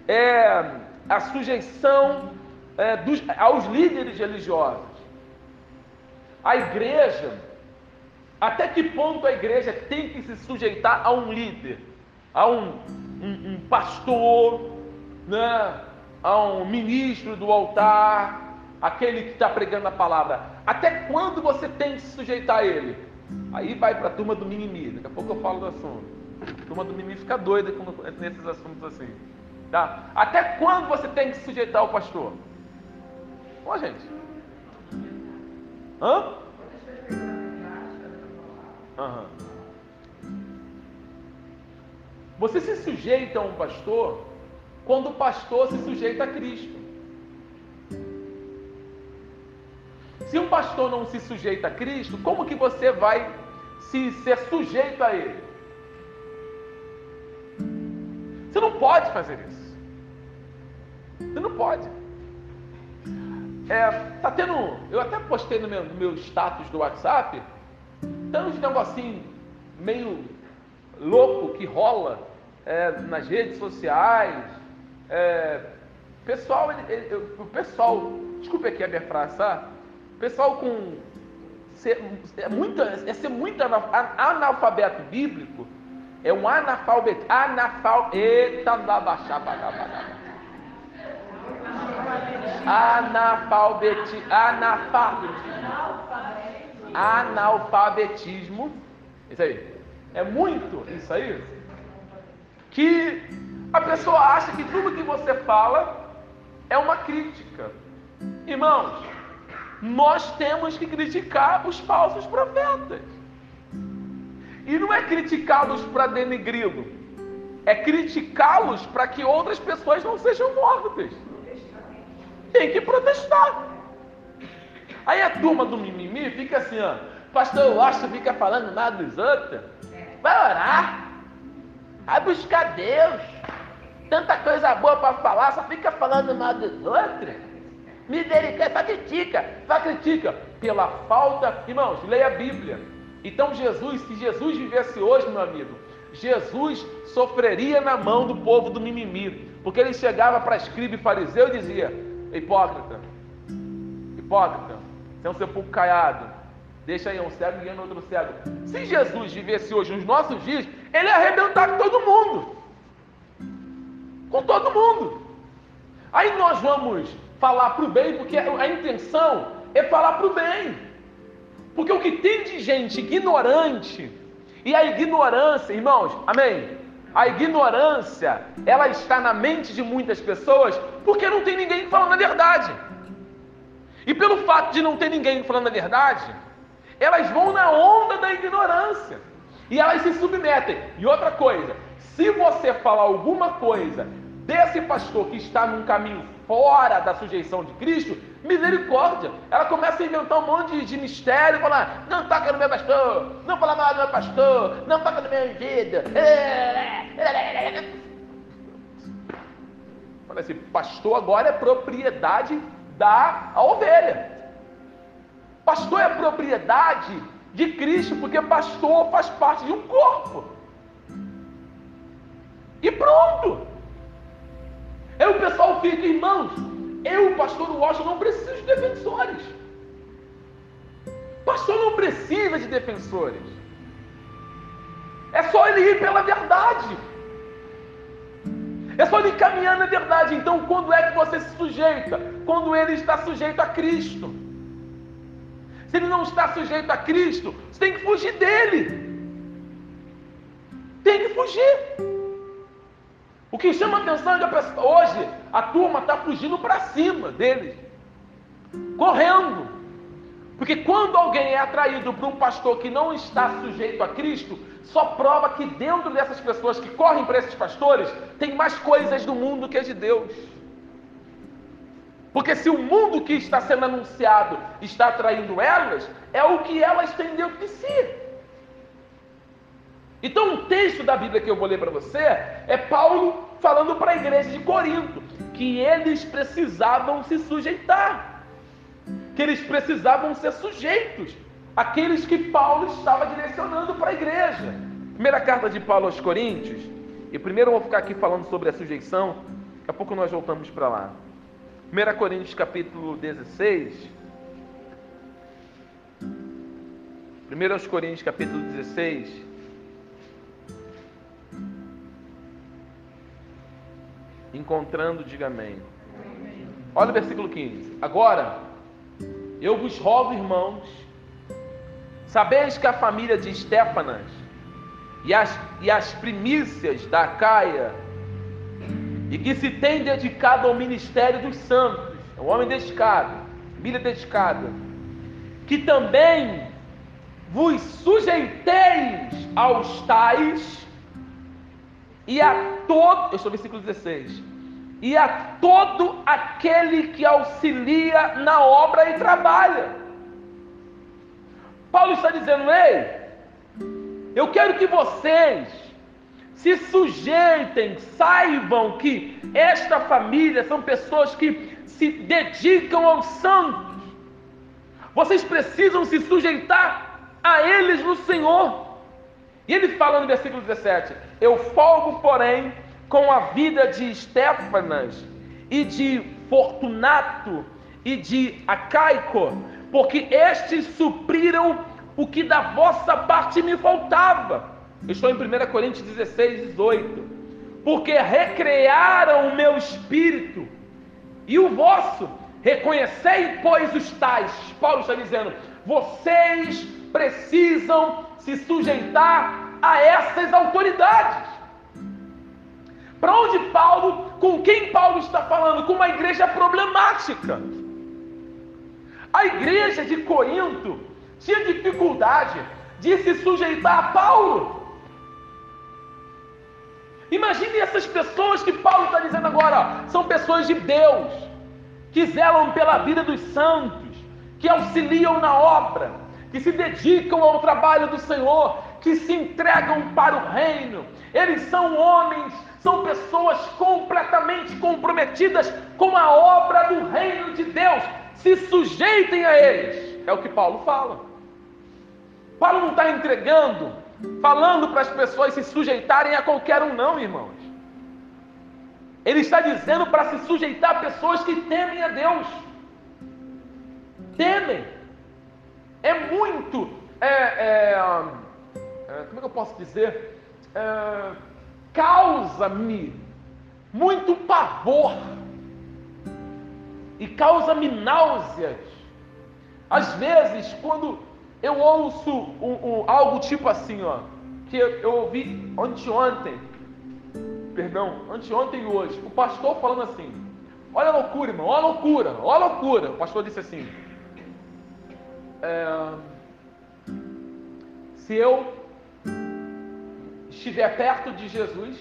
é a sujeição é, dos, aos líderes religiosos. A igreja, até que ponto a igreja tem que se sujeitar a um líder, a um, um, um pastor, né? a um ministro do altar, aquele que está pregando a palavra, Até quando você tem que se sujeitar a ele? Aí vai para a turma do mimimi. Daqui a pouco eu falo do assunto. A turma do mimimi fica doida nesses assuntos assim. Tá? Até quando você tem que se sujeitar ao pastor? Ó, gente. Hã? Uhum. Você se sujeita a um pastor quando o pastor se sujeita a Cristo. Se um pastor não se sujeita a Cristo, como que você vai se ser sujeito a ele? Você não pode fazer isso. Você não pode. É, tá tendo. Eu até postei no meu, no meu status do WhatsApp. Tem uns negocinho meio louco que rola é, nas redes sociais. É, pessoal, ele, ele, o pessoal, desculpe aqui a minha frase, tá? Pessoal com ser, é, muito, é ser muito analfabeto bíblico, é um analfabeto, analfal, eita, baixar, analfabeti, analfabetismo, analfabetismo, isso aí, é muito isso aí, que a pessoa acha que tudo que você fala é uma crítica. Irmãos, nós temos que criticar os falsos profetas. E não é criticá-los para denegri-lo, é criticá-los para que outras pessoas não sejam mortas. Tem que protestar. Aí a turma do mimimi fica assim, ó, pastor Washington fica falando nada dos outros. Vai orar. Vai buscar Deus. Tanta coisa boa para falar, só fica falando mal dos outros. Misericórdia, só critica, só critica. Pela falta, irmãos, leia a Bíblia. Então Jesus, se Jesus vivesse hoje, meu amigo, Jesus sofreria na mão do povo do mimimi. Porque ele chegava para escriba e fariseu e dizia: Hipócrita, hipócrita, você é um sepulcro caiado. Deixa aí um cego guiando outro cego. Se Jesus vivesse hoje nos nossos dias, ele ia arrebentar com todo mundo. Com todo mundo. Aí nós vamos falar para o bem, porque a intenção é falar para o bem. Porque o que tem de gente ignorante, e a ignorância, irmãos, amém? A ignorância, ela está na mente de muitas pessoas porque não tem ninguém falando a verdade. E pelo fato de não ter ninguém falando a verdade, elas vão na onda da ignorância e elas se submetem. E outra coisa, se você falar alguma coisa desse pastor que está num caminho fora da sujeição de Cristo, misericórdia. Ela começa a inventar um monte de, de mistério, falar, não toca no meu pastor, não fala mal do meu pastor, não toca no meu vida. Fala assim, pastor agora é propriedade da ovelha. Pastor é propriedade de Cristo, porque pastor faz parte de um corpo. E pronto. Aí o pessoal fica, irmãos, eu, pastor Washington, não preciso de defensores. Pastor não precisa de defensores. É só ele ir pela verdade. É só ele caminhar na verdade. Então, quando é que você se sujeita? Quando ele está sujeito a Cristo. Se ele não está sujeito a Cristo, você tem que fugir dele. Tem que fugir. O que chama atenção é que hoje a turma está fugindo para cima deles, correndo. Porque quando alguém é atraído por um pastor que não está sujeito a Cristo, só prova que dentro dessas pessoas que correm para esses pastores, tem mais coisas do mundo que as de Deus. Porque se o mundo que está sendo anunciado está atraindo elas, é o que elas têm dentro de si. Então, o texto da Bíblia que eu vou ler para você é Paulo falando para a igreja de Corinto que eles precisavam se sujeitar, que eles precisavam ser sujeitos àqueles que Paulo estava direcionando para a igreja. Primeira carta de Paulo aos Coríntios, e primeiro eu vou ficar aqui falando sobre a sujeição, daqui a pouco nós voltamos para lá. 1 Coríntios capítulo 16. 1 Coríntios capítulo 16. Encontrando, diga amém. Olha o versículo 15. Agora, Eu vos rogo, irmãos, sabeis que a família de Estéfanas e as, e as primícias da Caia, e que se tem dedicado ao ministério dos santos, é um homem dedicado, família dedicada, que também vos sujeiteis aos tais e a todo, eu no versículo 16, e a todo aquele que auxilia na obra e trabalha. Paulo está dizendo, ei, eu quero que vocês se sujeitem, saibam que esta família são pessoas que se dedicam aos santos. Vocês precisam se sujeitar a eles no Senhor. E ele fala no versículo 17: Eu folgo, porém, com a vida de Estéfanas e de Fortunato e de Acaico, porque estes supriram o que da vossa parte me faltava. Estou em 1 Coríntios 16, 18. Porque recrearam o meu espírito e o vosso, reconhecei, pois, os tais. Paulo está dizendo: vocês precisam se sujeitar a essas autoridades. Para onde Paulo, com quem Paulo está falando? Com uma igreja problemática. A igreja de Corinto tinha dificuldade de se sujeitar a Paulo. Imagine essas pessoas que Paulo está dizendo agora, são pessoas de Deus, que zelam pela vida dos santos, que auxiliam na obra, que se dedicam ao trabalho do Senhor, que se entregam para o reino. Eles são homens, são pessoas completamente comprometidas com a obra do reino de Deus. Se sujeitem a eles. É o que Paulo fala. Paulo não está entregando, falando para as pessoas se sujeitarem a qualquer um, não, irmãos. Ele está dizendo para se sujeitar a pessoas que temem a Deus. Temem. É muito. É, é, é, como é que eu posso dizer? É, causa-me muito pavor e causa-me náuseas. Às vezes, quando eu ouço um, um, algo tipo assim, ó, que eu, eu ouvi anteontem, perdão, anteontem e hoje, o pastor falando assim: Olha a loucura, irmão, olha a loucura, olha a loucura. O pastor disse assim: é, Se eu estiver perto de Jesus,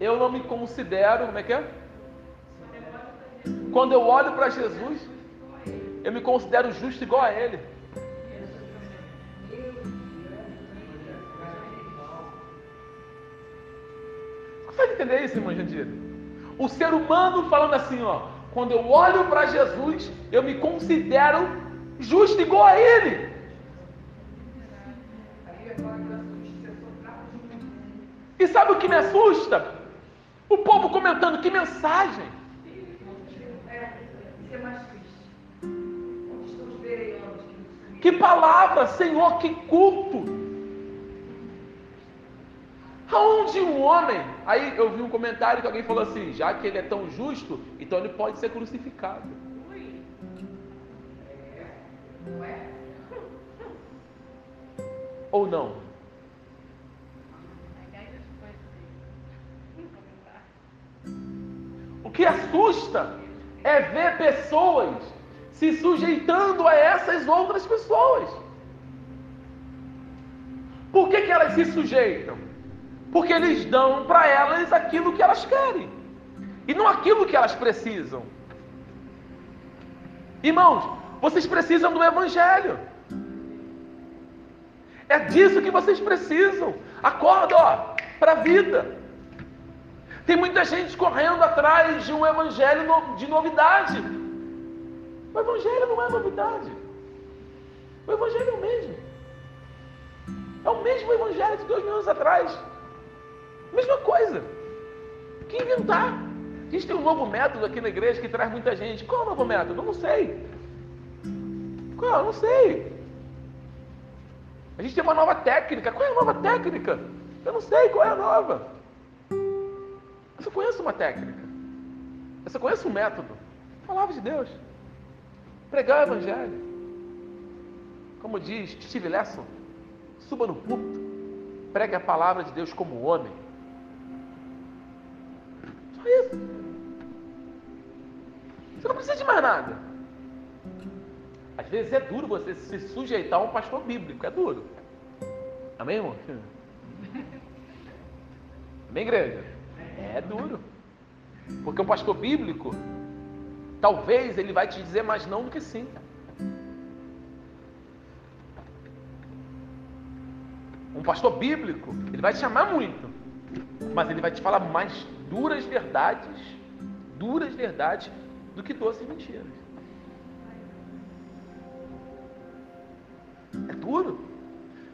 eu não me considero, como é que é? Quando eu olho para Jesus, eu me considero justo igual a Ele. Consegue entender isso, irmã Jandira? O ser humano falando assim, ó, quando eu olho para Jesus, eu me considero justo igual a Ele. E sabe o que me assusta? O povo comentando que mensagem. Que palavra, Senhor, que culto. Aonde um homem, aí eu vi um comentário que alguém falou assim, já que ele é tão justo, então ele pode ser crucificado. É? Ou não? O que assusta é ver pessoas se sujeitando a essas outras pessoas. Por que, que elas se sujeitam? Porque eles dão para elas aquilo que elas querem e não aquilo que elas precisam. Irmãos, vocês precisam do Evangelho. É disso que vocês precisam. Acorda, ó, para a vida. Tem muita gente correndo atrás de um evangelho de novidade. O evangelho não é novidade. O evangelho é o mesmo. É o mesmo evangelho de dois mil anos atrás. Mesma coisa. Que inventar? A gente tem um novo método aqui na igreja que traz muita gente. Qual é o novo método? Eu não sei. Qual? Eu não sei. A gente tem uma nova técnica. Qual é a nova técnica? Eu não sei qual é a nova. Eu só conheço uma técnica. Eu só conheço um método. A palavra de Deus. Pregar o Evangelho. Como diz Steve Lesson, suba no púlpito, pregue a palavra de Deus como homem. Só isso. Você não precisa de mais nada. Às vezes é duro você se sujeitar a um pastor bíblico, é duro. Amém, irmão? Amém, igreja? É duro. Porque o pastor bíblico, talvez ele vai te dizer mais não do que sim. Um pastor bíblico, ele vai te chamar muito, mas ele vai te falar mais duras verdades, duras verdades, do que doces mentiras. É duro.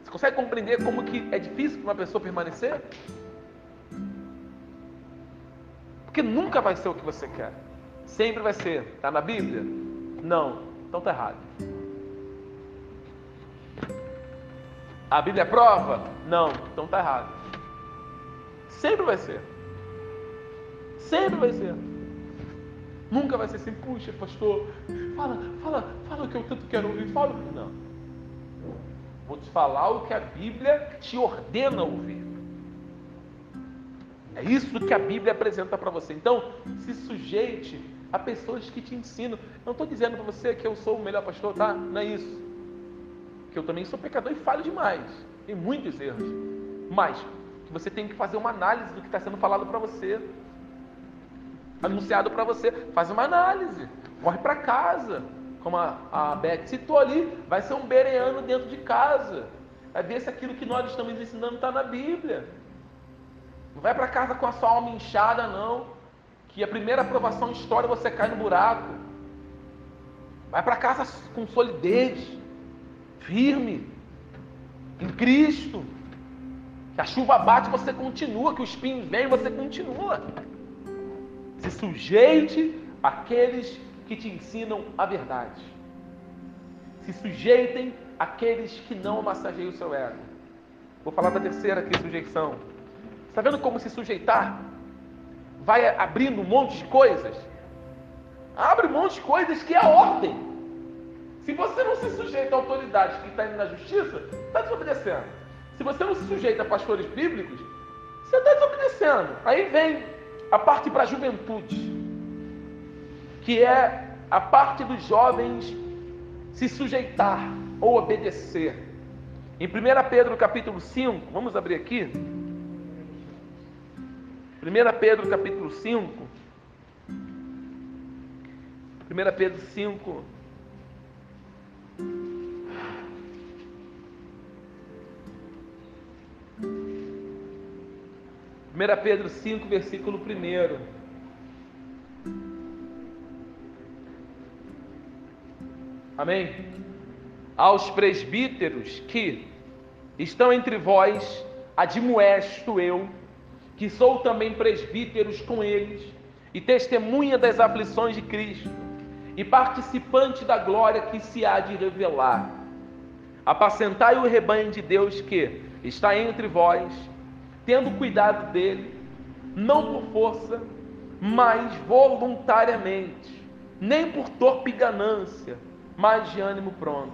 Você consegue compreender como que é difícil para uma pessoa permanecer? Porque nunca vai ser o que você quer. Sempre vai ser. Está na Bíblia? Não. Então está errado. A Bíblia é prova? Não. Então está errado. Sempre vai ser. Sempre vai ser. Nunca vai ser assim, puxa, pastor, fala, fala, fala o que eu tanto quero ouvir, fala. Não. Vou te falar o que a Bíblia te ordena ouvir. É isso que a Bíblia apresenta para você. Então, se sujeite a pessoas que te ensinam. Não estou dizendo para você que eu sou o melhor pastor, tá? Não é isso. Que eu também sou pecador e falho demais. Tem muitos erros. Mas que você tem que fazer uma análise do que está sendo falado para você. Anunciado para você. Faz uma análise. Corre para casa. Como a, a Beth citou ali, vai ser um bereano dentro de casa. Vai ver se aquilo que nós estamos ensinando está na Bíblia. Não vai para casa com a sua alma inchada, não. Que a primeira aprovação história você cai no buraco. Vai para casa com solidez, firme, em Cristo. Que a chuva bate, você continua. Que os espinhos vêm, você continua. Se sujeite àqueles que te ensinam a verdade. Se sujeitem àqueles que não massageiam o seu ego. Vou falar da terceira aqui, sujeição. Está vendo como se sujeitar? Vai abrindo um monte de coisas. Abre um monte de coisas que é a ordem. Se você não se sujeita à autoridade que está indo na justiça, está desobedecendo. Se você não se sujeita a pastores bíblicos, você está desobedecendo. Aí vem a parte para a juventude, que é a parte dos jovens se sujeitar ou obedecer. Em 1 Pedro capítulo 5, vamos abrir aqui. 1 Pedro capítulo 5. 1 Pedro 5. Primeira Pedro 5, versículo 1. Amém? Aos presbíteros que estão entre vós, admoesto eu, que sou também presbíteros com eles, e testemunha das aflições de Cristo, e participante da glória que se há de revelar. Apacentai o rebanho de Deus que está entre vós, tendo cuidado dele, não por força, mas voluntariamente, nem por torpe ganância, mas de ânimo pronto,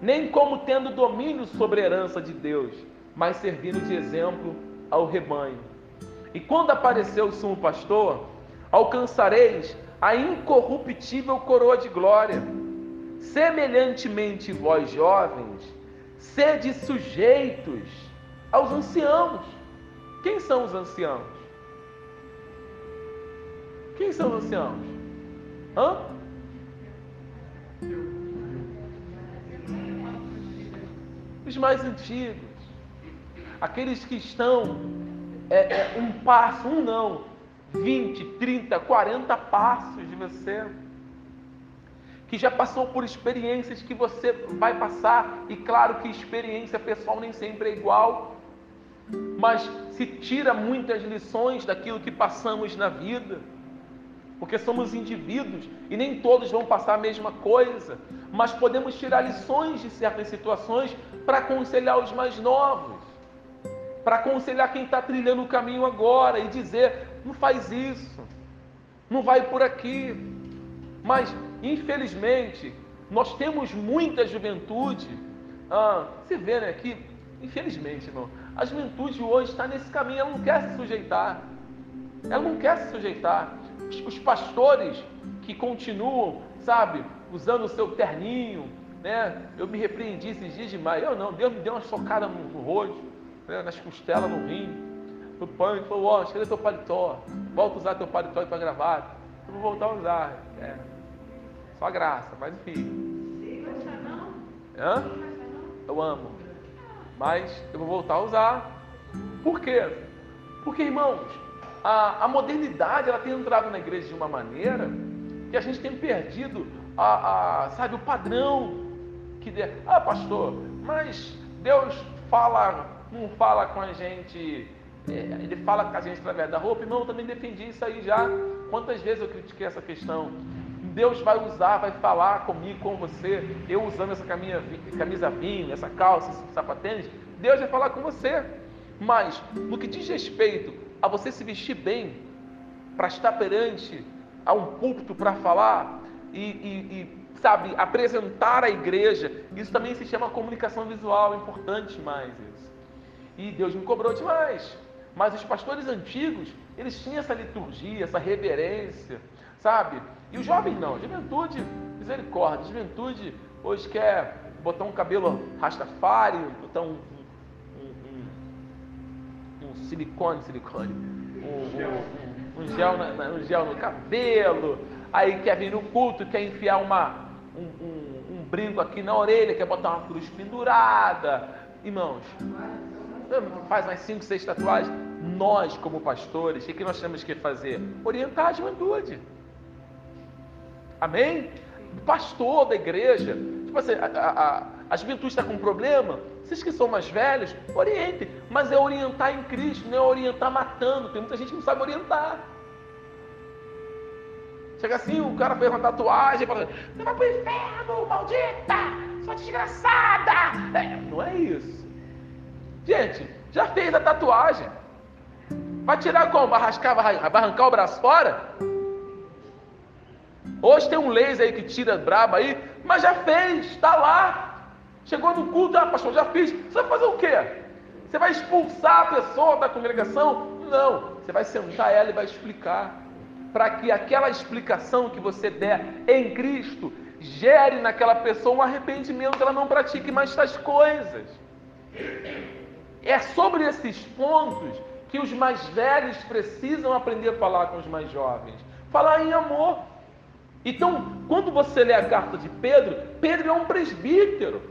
nem como tendo domínio sobre a herança de Deus, mas servindo de exemplo ao rebanho. E quando apareceu o sumo pastor, alcançareis a incorruptível coroa de glória. Semelhantemente, vós jovens, sede sujeitos aos anciãos. Quem são os anciãos? Quem são os anciãos? Hã? Os mais antigos, aqueles que estão é, é um passo, um não, 20, 30, 40 passos de você. Que já passou por experiências que você vai passar, e claro que experiência pessoal nem sempre é igual, mas se tira muitas lições daquilo que passamos na vida, porque somos indivíduos e nem todos vão passar a mesma coisa, mas podemos tirar lições de certas situações para aconselhar os mais novos para aconselhar quem está trilhando o caminho agora e dizer: não faz isso, não vai por aqui. Mas, infelizmente, nós temos muita juventude. Ah, você vê, né, que, infelizmente, irmão, a juventude hoje está nesse caminho, ela não quer se sujeitar. Ela não quer se sujeitar. Os, os pastores que continuam, sabe, usando o seu terninho, né? Eu me repreendi esses dias demais. Eu não, Deus me deu uma socada no, no rosto, né? nas costelas, no rim, no pão, e falou, ó, oh, cadê teu paletó? Volta a usar teu paletó e tua gravata. Eu vou voltar a usar. É. Só graça, mas enfim. Hã? Eu amo. Mas eu vou voltar a usar. Por quê? Porque, irmãos, a, a modernidade ela tem entrado na igreja de uma maneira que a gente tem perdido a, a sabe, o padrão que de... ah pastor, mas Deus fala, não fala com a gente, é, ele fala com a gente através da roupa, irmão, eu também defendi isso aí já. Quantas vezes eu critiquei essa questão? Deus vai usar, vai falar comigo, com você, eu usando essa camisa, camisa vinho, essa calça, esse sapatênis, Deus vai falar com você. Mas, no que diz respeito a você se vestir bem, para estar perante a um púlpito para falar e, e, e sabe, apresentar a igreja. Isso também se chama comunicação visual, é importante mais isso. E Deus me cobrou demais. Mas os pastores antigos, eles tinham essa liturgia, essa reverência, sabe? E o jovem não, juventude, misericórdia, juventude hoje quer botar um cabelo rastafari, botar um, um, um, um silicone, silicone, um, um, gel, um gel no cabelo, aí quer vir no culto, quer enfiar uma, um, um, um brinco aqui na orelha, quer botar uma cruz pendurada. Irmãos, faz mais cinco, seis tatuagens. Nós, como pastores, o que nós temos que fazer? Orientar a juventude. Amém? pastor da igreja, tipo assim, a, a, a juventude está com um problema, vocês que são mais velhos, orientem, mas é orientar em Cristo, não é orientar matando. Tem muita gente que não sabe orientar. Chega assim, o cara fez uma tatuagem, fala, você vai pro inferno, maldita, sua desgraçada. É, não é isso. Gente, já fez a tatuagem. Vai tirar como? Vai, rascar, vai arrancar o braço fora? Hoje tem um laser aí que tira braba aí, mas já fez, está lá. Chegou no culto, ah, pastor, já fiz. Você vai fazer o quê? Você vai expulsar a pessoa da congregação? Não. Você vai sentar ela e vai explicar para que aquela explicação que você der em Cristo gere naquela pessoa um arrependimento, ela não pratique mais tais coisas. É sobre esses pontos que os mais velhos precisam aprender a falar com os mais jovens. Falar em amor. Então, quando você lê a carta de Pedro, Pedro é um presbítero.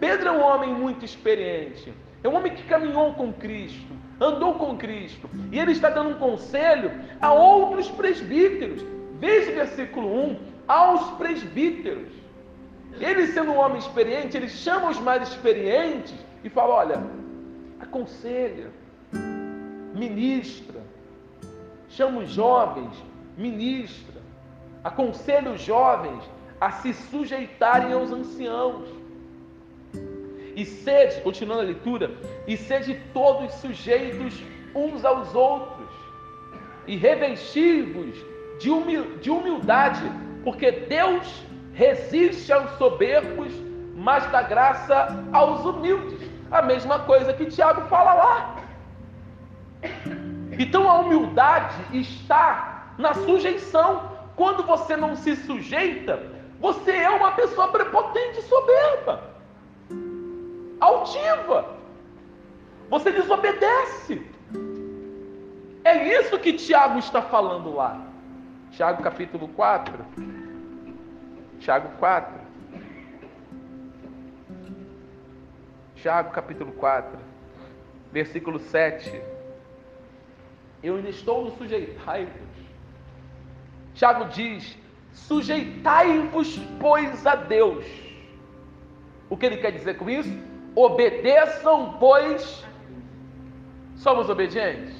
Pedro é um homem muito experiente. É um homem que caminhou com Cristo andou com Cristo. E ele está dando um conselho a outros presbíteros. Veja o versículo 1: aos presbíteros. Ele, sendo um homem experiente, ele chama os mais experientes e fala: olha, aconselha, ministra, chama os jovens, ministra, aconselha os jovens a se sujeitarem aos anciãos e sede, continuando a leitura, e sede todos sujeitos uns aos outros, e revestivos de humildade, porque Deus resiste aos soberbos, mas dá graça aos humildes. A mesma coisa que Tiago fala lá. Então a humildade está na sujeição. Quando você não se sujeita, você é uma pessoa prepotente e soberba altiva. Você desobedece. É isso que Tiago está falando lá. Tiago capítulo 4. Tiago 4. Tiago capítulo 4, versículo 7. Eu ainda estou no sujeitai-vos. Tiago diz: sujeitai-vos, pois, a Deus. O que ele quer dizer com isso? Obedeçam, pois somos obedientes.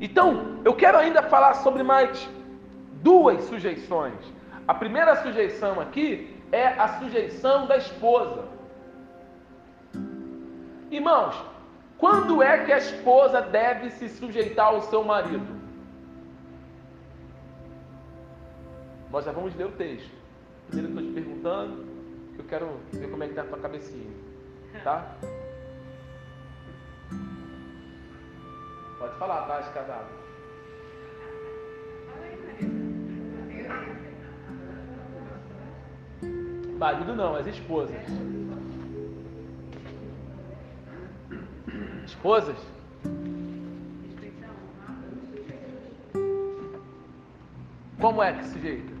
Então, eu quero ainda falar sobre mais duas sujeições. A primeira sujeição aqui é a sujeição da esposa. Irmãos, quando é que a esposa deve se sujeitar ao seu marido? Nós já vamos ler o texto. Primeiro eu estou te perguntando, que eu quero ver como é que está a tua cabecinha. Tá? Pode falar, tá, as casadas. Marido não, as esposas. Esposas? Como é que se jeita?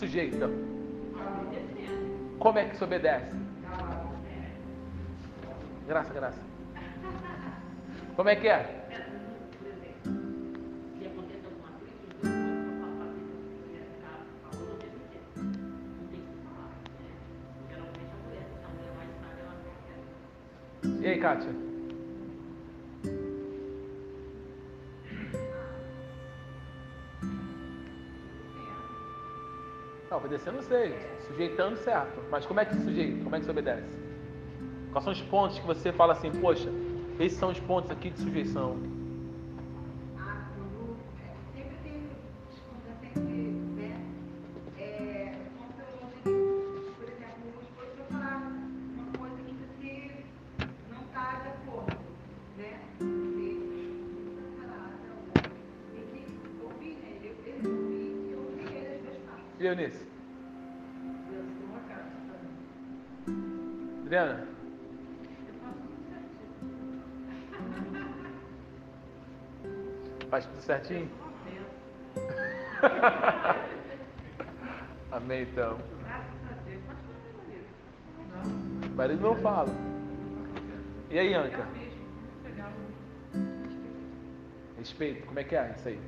Sujeita? Como é que se obedece? Graça, graça. Como é que é? Kátia? Obedecendo não sei, sujeitando certo. Mas como é que se sujeita? Como é que se obedece? Quais são os pontos que você fala assim, poxa, esses são os pontos aqui de sujeição? Tudo certinho? Amém então. Marido não fala. E aí, Anca? Respeito, como é que é isso aí?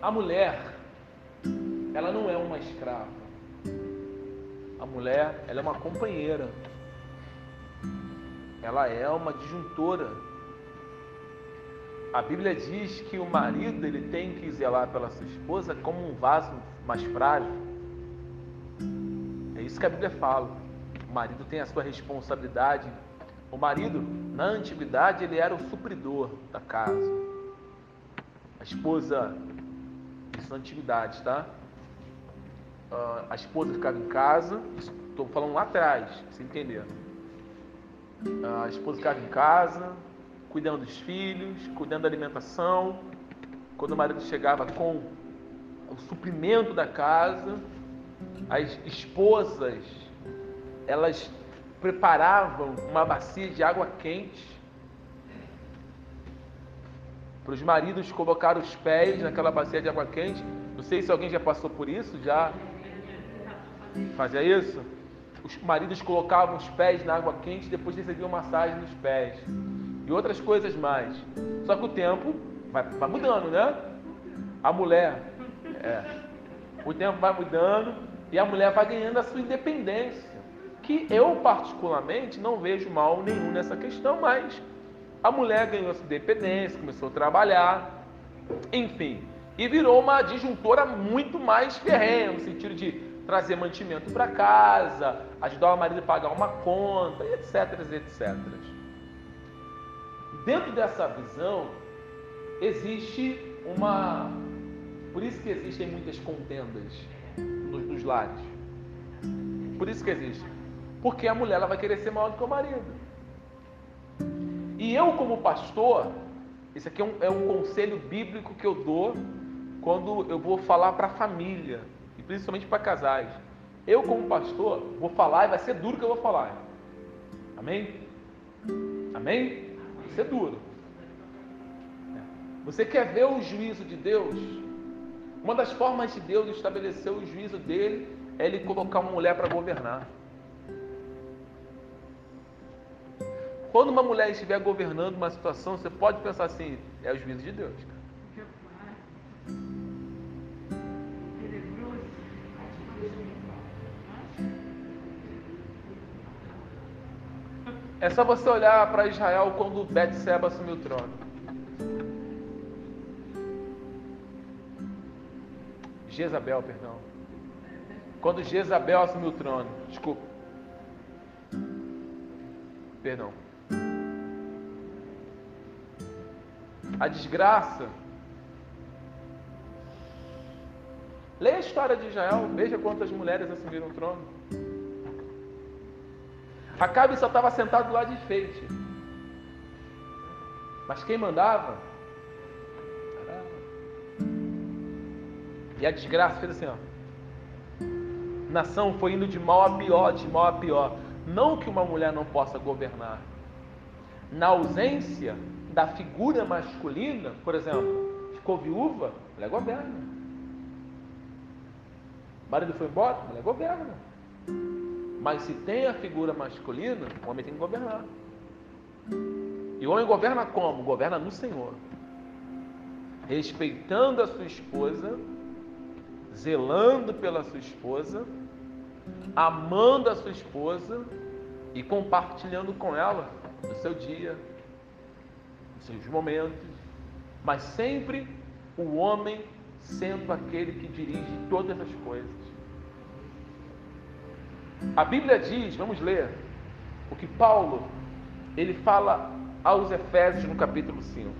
A mulher, ela não é uma escrava. A mulher, ela é uma companheira. Ela é uma disjuntora. A Bíblia diz que o marido ele tem que zelar pela sua esposa como um vaso mais frágil. É isso que a Bíblia fala. O marido tem a sua responsabilidade. O marido, na antiguidade, ele era o supridor da casa. A esposa isso na antiguidade, tá? Uh, a esposa ficava em casa, estou falando lá atrás, você entender. Uh, a esposa ficava em casa, cuidando dos filhos, cuidando da alimentação. Quando o marido chegava com o suprimento da casa, as esposas elas preparavam uma bacia de água quente para os maridos colocar os pés naquela bacia de água quente. Não sei se alguém já passou por isso, já fazia isso. Os maridos colocavam os pés na água quente e depois recebiam massagem nos pés e outras coisas mais. Só que o tempo vai, vai mudando, né? A mulher, é, o tempo vai mudando e a mulher vai ganhando a sua independência. Que eu particularmente não vejo mal nenhum nessa questão, mas a mulher ganhou sua independência, começou a trabalhar, enfim, e virou uma disjuntora muito mais ferrenha, no sentido de trazer mantimento para casa, ajudar o marido a pagar uma conta, etc, etc. Dentro dessa visão, existe uma. Por isso que existem muitas contendas nos, nos lares. Por isso que existe. Porque a mulher ela vai querer ser maior do que o marido. E eu, como pastor, Esse aqui é um, é um conselho bíblico que eu dou quando eu vou falar para a família, e principalmente para casais. Eu, como pastor, vou falar e vai ser duro que eu vou falar. Amém? Amém? Vai ser duro. Você quer ver o juízo de Deus? Uma das formas de Deus estabelecer o juízo dele é ele colocar uma mulher para governar. Quando uma mulher estiver governando uma situação, você pode pensar assim: é o juízo de Deus. É só você olhar para Israel quando Betseba assumiu o trono. Jezabel, perdão. Quando Jezabel assumiu o trono, desculpa. Perdão. A desgraça. Leia a história de Israel, veja quantas mulheres assumiram o trono. Acabe só estava sentado lá de enfeite. Mas quem mandava? E a desgraça fez assim, ó. Nação foi indo de mal a pior, de mal a pior. Não que uma mulher não possa governar. Na ausência da figura masculina, por exemplo, ficou viúva, mulher governa. O marido foi embora, mulher governa. Mas se tem a figura masculina, o homem tem que governar. E o homem governa como? Governa no Senhor. Respeitando a sua esposa, zelando pela sua esposa, amando a sua esposa e compartilhando com ela o seu dia, os seus momentos, mas sempre o homem sendo aquele que dirige todas as coisas. A Bíblia diz, vamos ler, o que Paulo ele fala aos Efésios no capítulo 5.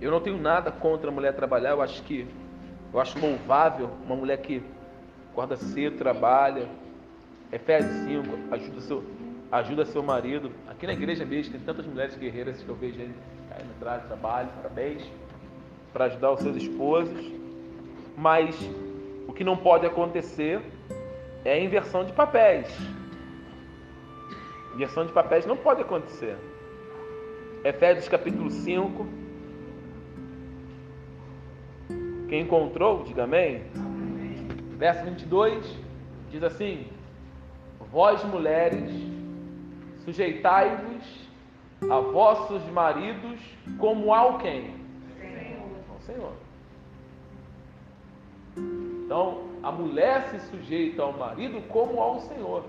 Eu não tenho nada contra a mulher trabalhar, eu acho que eu acho louvável uma mulher que acorda cedo, trabalha. Efésios 5, ajuda seu, ajuda seu marido. Aqui na igreja mesmo tem tantas mulheres guerreiras que eu vejo aí caindo atrás, trabalho, parabéns, para ajudar os seus esposos. Mas o que não pode acontecer é a inversão de papéis. Inversão de papéis não pode acontecer. Efésios capítulo 5. Quem encontrou, diga amém. Verso 22 diz assim: Vós mulheres, sujeitai-vos a vossos maridos como ao quem? Ao Senhor. Então, a mulher se sujeita ao marido como ao Senhor.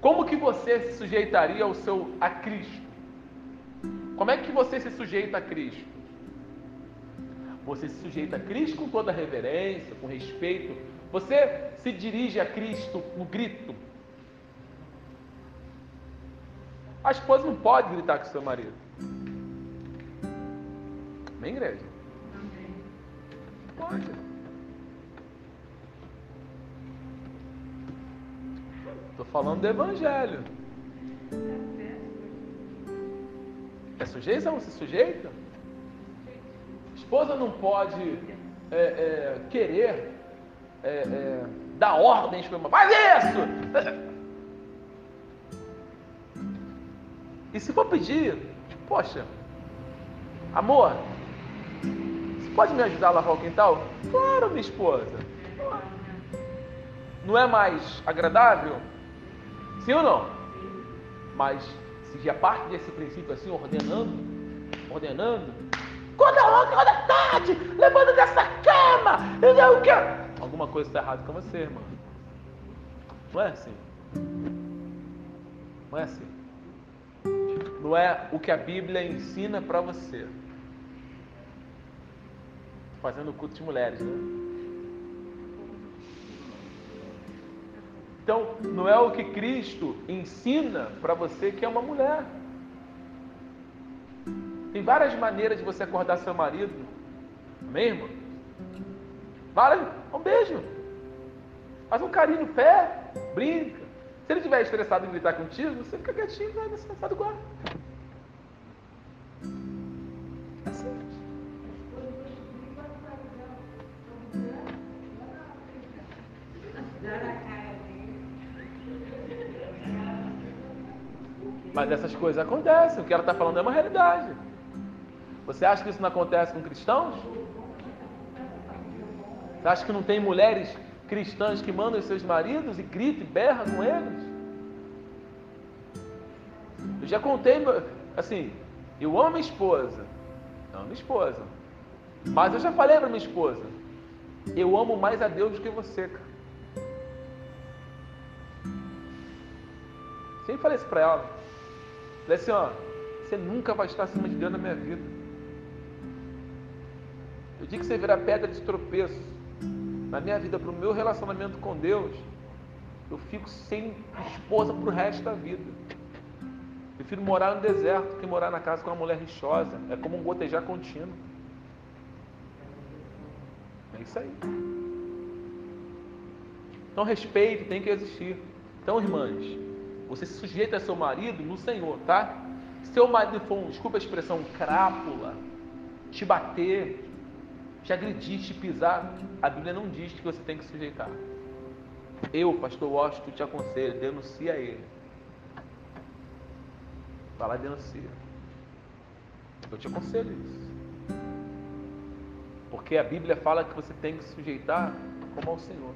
Como que você se sujeitaria ao seu a Cristo? Como é que você se sujeita a Cristo? Você se sujeita a Cristo com toda reverência, com respeito. Você se dirige a Cristo no grito. A esposa não pode gritar com seu marido. Amém, igreja? Amém. Pode. Estou falando do Evangelho. É sujeição? Se sujeita? esposa não pode é, é, querer é, é dar ordens para faz isso! E se for pedir, poxa, amor, você pode me ajudar a lavar o quintal? Claro, minha esposa. Não é mais agradável? Sim ou não? Mas se já parte desse princípio assim, ordenando, ordenando, Acorda logo, acorda tarde, levanta dessa cama, entendeu o que? Alguma coisa está errada com você, irmão. Não é assim. Não é assim. Não é o que a Bíblia ensina para você. Fazendo culto de mulheres, né? Então, não é o que Cristo ensina para você que é uma mulher. Tem várias maneiras de você acordar seu marido. Amém, irmão? Várias. Um beijo. Faz um carinho no pé. Brinca. Se ele estiver estressado em gritar contigo, você fica quietinho, vai sai do quarto. Assim. Mas essas coisas acontecem, o que ela está falando é uma realidade. Você acha que isso não acontece com cristãos? Você acha que não tem mulheres cristãs que mandam seus maridos e gritam e berram com eles? Eu já contei, assim, eu amo minha esposa, amo minha esposa, mas eu já falei para minha esposa, eu amo mais a Deus do que você, cara. Sempre falei isso para ela. Falei assim, ó, você nunca vai estar acima de Deus na minha vida. Eu digo que você virar pedra de tropeço na minha vida, para o meu relacionamento com Deus, eu fico sem esposa para o resto da vida. Prefiro morar no deserto que morar na casa com uma mulher rixosa. É como um gotejar contínuo. É isso aí. Então, respeito tem que existir. Então, irmãs, você se sujeita a seu marido no Senhor, tá? Se seu marido for, desculpa a expressão, crápula, te bater, te agredir, te pisar, a Bíblia não diz que você tem que sujeitar. Eu, pastor Washington, te aconselho, denuncia ele. Vai lá denuncia. Eu te aconselho isso. Porque a Bíblia fala que você tem que se sujeitar como ao Senhor.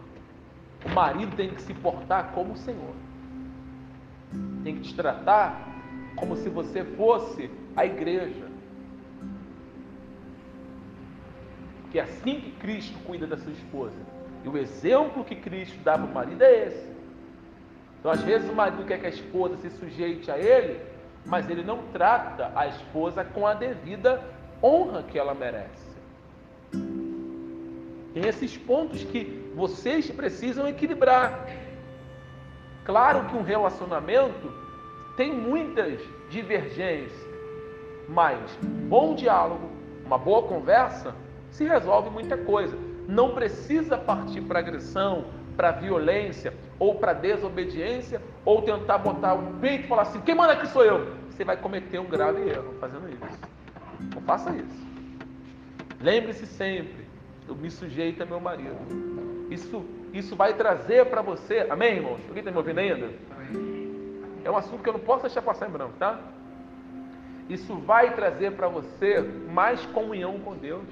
O marido tem que se portar como o Senhor tem que te tratar como se você fosse a igreja. Que é assim que Cristo cuida da sua esposa. E o exemplo que Cristo dá para o marido é esse. Então, às vezes, o marido quer que a esposa se sujeite a ele, mas ele não trata a esposa com a devida honra que ela merece. Tem esses pontos que vocês precisam equilibrar. Claro que um relacionamento tem muitas divergências, mas bom diálogo, uma boa conversa, se resolve muita coisa. Não precisa partir para agressão, para violência, ou para desobediência, ou tentar botar o peito e falar assim: quem manda aqui sou eu. Você vai cometer um grave erro fazendo isso. Não faça isso. Lembre-se sempre: eu me sujeito a meu marido. Isso isso vai trazer para você, amém, irmãos? Alguém está me ouvindo ainda? É um assunto que eu não posso deixar passar em branco, tá? Isso vai trazer para você mais comunhão com Deus.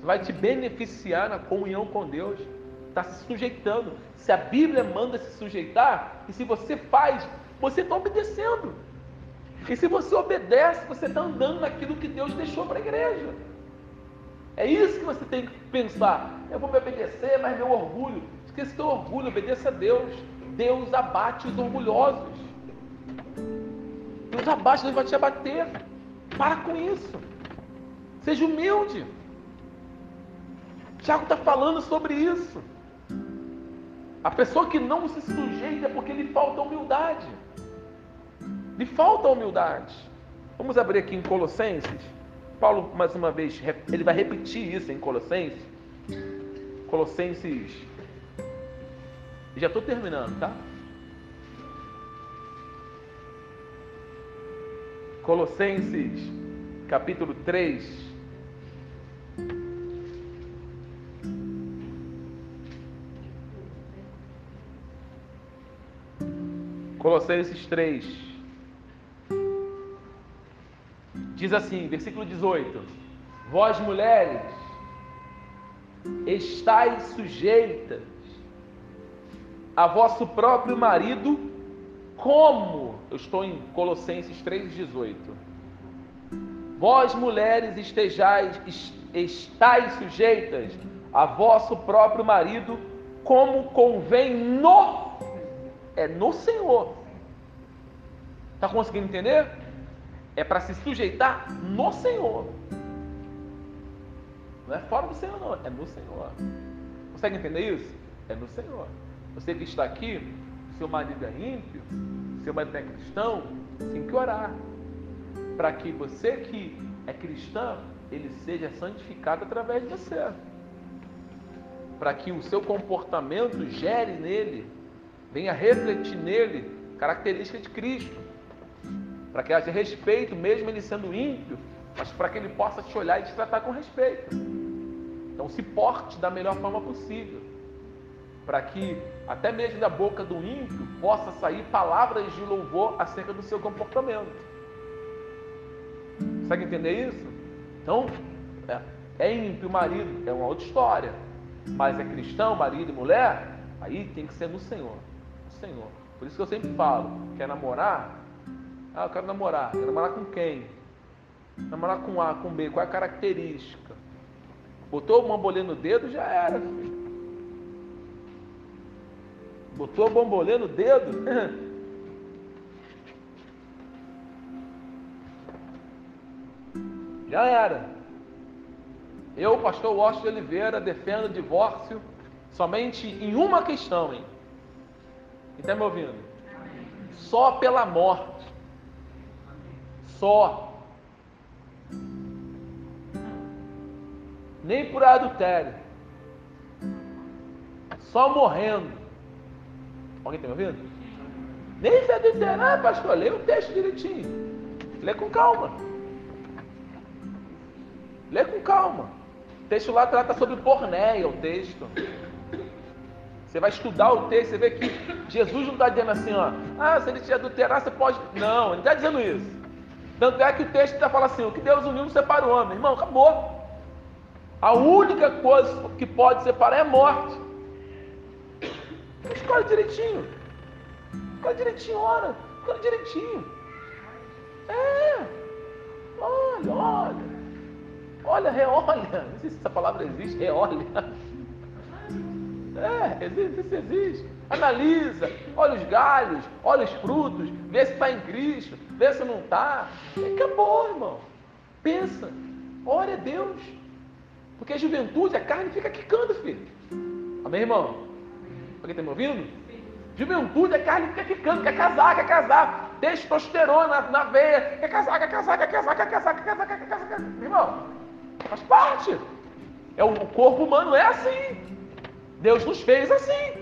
Isso vai te beneficiar na comunhão com Deus. Está se sujeitando. Se a Bíblia manda se sujeitar, e se você faz, você está obedecendo. E se você obedece, você está andando naquilo que Deus deixou para a igreja. É isso que você tem que pensar. Eu vou me obedecer, mas meu orgulho. Esqueça teu orgulho, obedeça a Deus. Deus abate os orgulhosos. Deus abate, Deus vai te abater. Para com isso. Seja humilde. Tiago está falando sobre isso. A pessoa que não se sujeita é porque lhe falta humildade. Lhe falta humildade. Vamos abrir aqui em Colossenses. Paulo, mais uma vez, ele vai repetir isso em Colossenses. Colossenses. Já estou terminando, tá? Colossenses, capítulo 3. Colossenses 3. Diz assim, versículo 18: Vós mulheres, estáis sujeitas a vosso próprio marido, como? Eu estou em Colossenses 3,18. Vós mulheres estejais, estáis sujeitas a vosso próprio marido, como convém no é no Senhor. Está conseguindo entender? é para se sujeitar no Senhor. Não é fora do Senhor, não, é no Senhor. Consegue entender isso? É no Senhor. Você que está aqui, seu marido é ímpio, seu marido é cristão, tem que orar. Para que você que é cristão, ele seja santificado através de você. Para que o seu comportamento gere nele venha refletir nele características de Cristo, para que haja respeito, mesmo ele sendo ímpio, mas para que ele possa te olhar e te tratar com respeito. Então, se porte da melhor forma possível, para que até mesmo da boca do ímpio possa sair palavras de louvor acerca do seu comportamento. Consegue entender isso? Então, é, é ímpio o marido, é uma outra história. Mas é cristão, marido e mulher, aí tem que ser no Senhor. Senhor. Por isso que eu sempre falo, quer namorar? Ah, eu quero namorar. Quer namorar com quem? Namorar com A, com B, qual é a característica? Botou o bambolê no dedo, já era. Botou o bambolê no dedo? já era. Eu, pastor Washington Oliveira, defendo o divórcio somente em uma questão, hein? Quem está me ouvindo? Só pela morte. Só. Nem por adultério. Só morrendo. Alguém está me ouvindo? Nem se adulterar, ah, pastor, lê o texto direitinho. Lê com calma. Lê com calma texto lá trata sobre pornéia, o texto. Você vai estudar o texto, você vê que Jesus não está dizendo assim, ó, ah, se ele te adulterar, você pode. Não, ele não está dizendo isso. Tanto é que o texto está falando assim, o que Deus uniu não separa o homem. Irmão, acabou. A única coisa que pode separar é morte. Escolhe direitinho. Escolhe direitinho, ora. Escolhe direitinho. É. Olha, olha. Olha, reolha. Não sei se essa palavra existe, reolha. É, existe, isso existe. Analisa, olha os galhos, olha os frutos, vê se está em Cristo, vê se não está. Acabou, irmão. Pensa, ore a Deus. Porque a juventude, a carne fica quicando, filho. Amém, irmão? Alguém está me ouvindo? Juventude, a carne fica quicando, quer casar, quer casar. Testosterona na, veia, quer casar, quer casar, quer casar, quer casar, quer casar, quer casar. Irmão, Faz parte. É, o corpo humano é assim. Deus nos fez assim.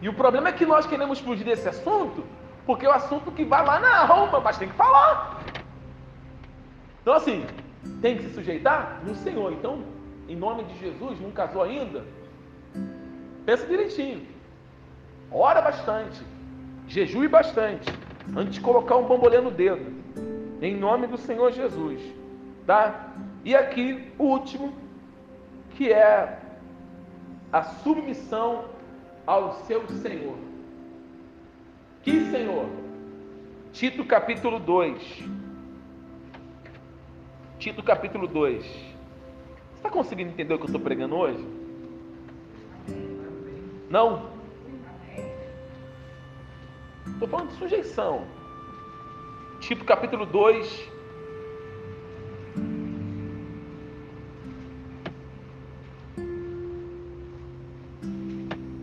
E o problema é que nós queremos fugir desse assunto, porque é o assunto que vai lá na alma, mas tem que falar. Então, assim, tem que se sujeitar no Senhor. Então, em nome de Jesus, não casou ainda? Pensa direitinho. Ora bastante. Jejue bastante. Antes de colocar um bambolê no dedo. Em nome do Senhor Jesus. Tá? E aqui o último, que é a submissão ao seu Senhor. Que Senhor? Tito capítulo 2. Tito capítulo 2. Você está conseguindo entender o que eu estou pregando hoje? Não? Estou falando de sujeição. Tito capítulo 2,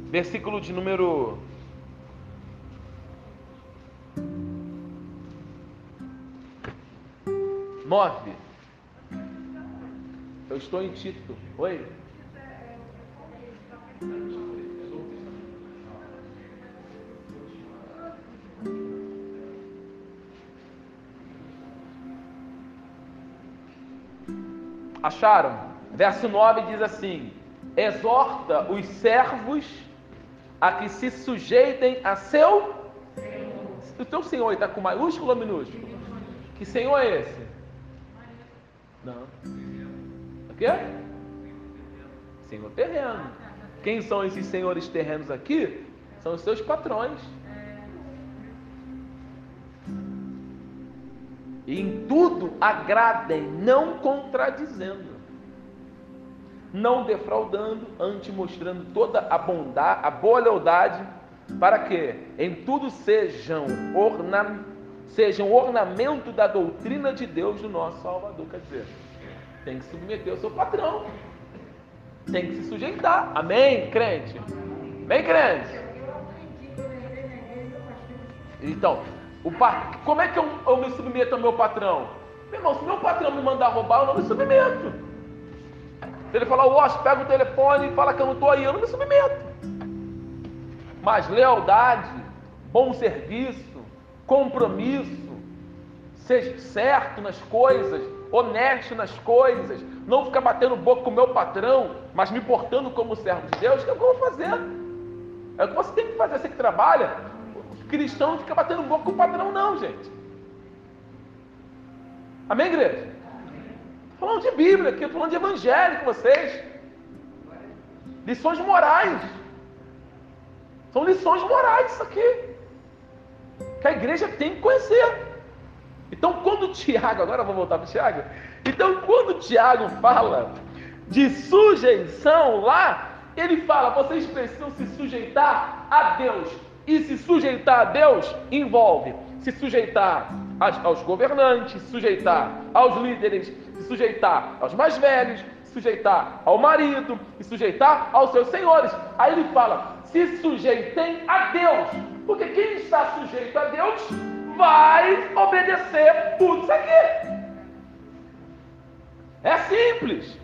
versículo de número nove. Eu estou em Tito. Oi? Acharam? Verso 9 diz assim: Exorta os servos a que se sujeitem a seu o teu Senhor está com maiúsculo ou minúsculo? Que Senhor é esse? Não. O quê? Senhor terreno. Quem são esses senhores terrenos aqui? São os seus patrões. E em tudo agradem, não contradizendo não defraudando, antes mostrando toda a bondade, a boa lealdade, para que em tudo sejam, orna, sejam ornamento da doutrina de Deus do nosso Salvador. Quer dizer, tem que submeter ao seu patrão, tem que se sujeitar. Amém, crente? Amém, crente? Então, o como é que eu, eu me submeto ao meu patrão? Meu irmão, se meu patrão me mandar roubar, eu não me submeto. Se ele falar, Washington, pega o telefone e fala que eu não estou aí, eu não me submeto. mas lealdade, bom serviço, compromisso, seja certo nas coisas, honesto nas coisas, não ficar batendo boca com o meu patrão, mas me portando como servo de Deus, que é o que eu vou fazer. É o que você tem que fazer, você que trabalha. Cristão não fica batendo boca com o patrão, não, gente. Amém, igreja? Falando de Bíblia aqui, falando de evangelho com vocês. Lições morais. São lições morais isso aqui. Que a igreja tem que conhecer. Então, quando Tiago, agora vou voltar para Tiago. Então, quando Tiago fala de sujeição lá, ele fala: vocês precisam se sujeitar a Deus. E se sujeitar a Deus envolve se sujeitar aos governantes, sujeitar aos líderes, se sujeitar aos mais velhos, se sujeitar ao marido, se sujeitar aos seus senhores. Aí ele fala: se sujeitem a Deus, porque quem está sujeito a Deus vai obedecer tudo isso aqui. É simples.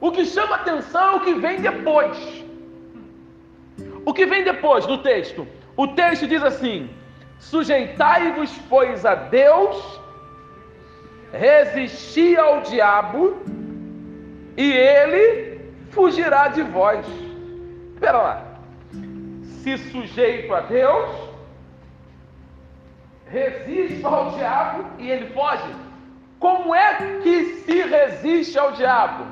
O que chama atenção é o que vem depois. O que vem depois do texto? O texto diz assim: Sujeitai-vos, pois, a Deus, resisti ao diabo, e ele fugirá de vós. Espera lá. Se sujeito a Deus, resisto ao diabo e ele foge. Como é que se resiste ao diabo?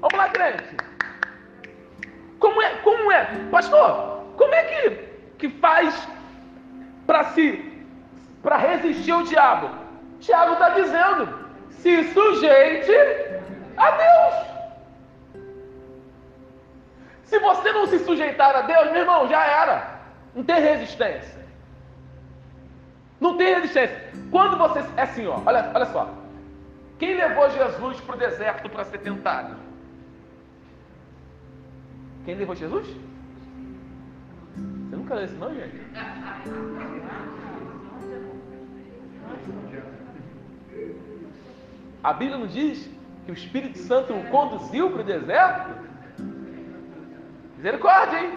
Vamos lá, crente. Como é, como é, pastor? Como é que, que faz para se para resistir ao diabo? Tiago está dizendo: se sujeite a Deus. Se você não se sujeitar a Deus, meu irmão, já era. Não tem resistência. Não tem resistência. Quando você. É assim, ó, olha, olha só. Quem levou Jesus para o deserto para ser tentado? Quem levou Jesus? Você nunca leu isso não, gente? A Bíblia não diz que o Espírito Santo o conduziu para o deserto? Misericórdia, hein?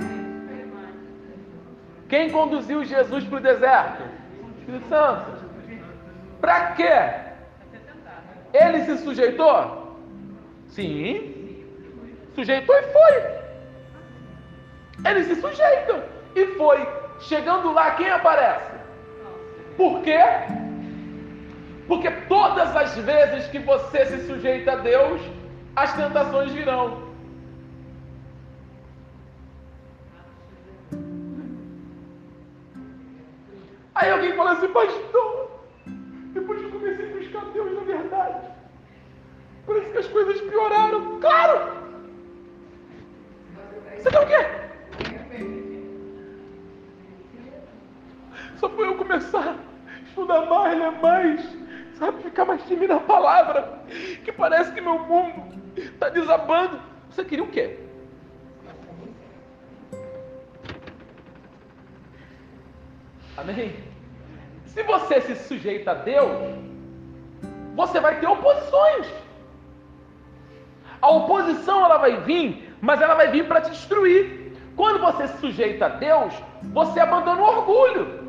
Quem conduziu Jesus para o deserto? O Espírito Santo. Para quê? Ele se sujeitou? Sim. Sujeitou e foi. Eles se sujeitam. E foi. Chegando lá, quem aparece? Por quê? Porque todas as vezes que você se sujeita a Deus, as tentações virão. Aí alguém fala assim, pastor, palavra, que parece que meu mundo está desabando. Você queria o quê? Amém? Se você se sujeita a Deus, você vai ter oposições. A oposição ela vai vir, mas ela vai vir para te destruir. Quando você se sujeita a Deus, você abandona o orgulho.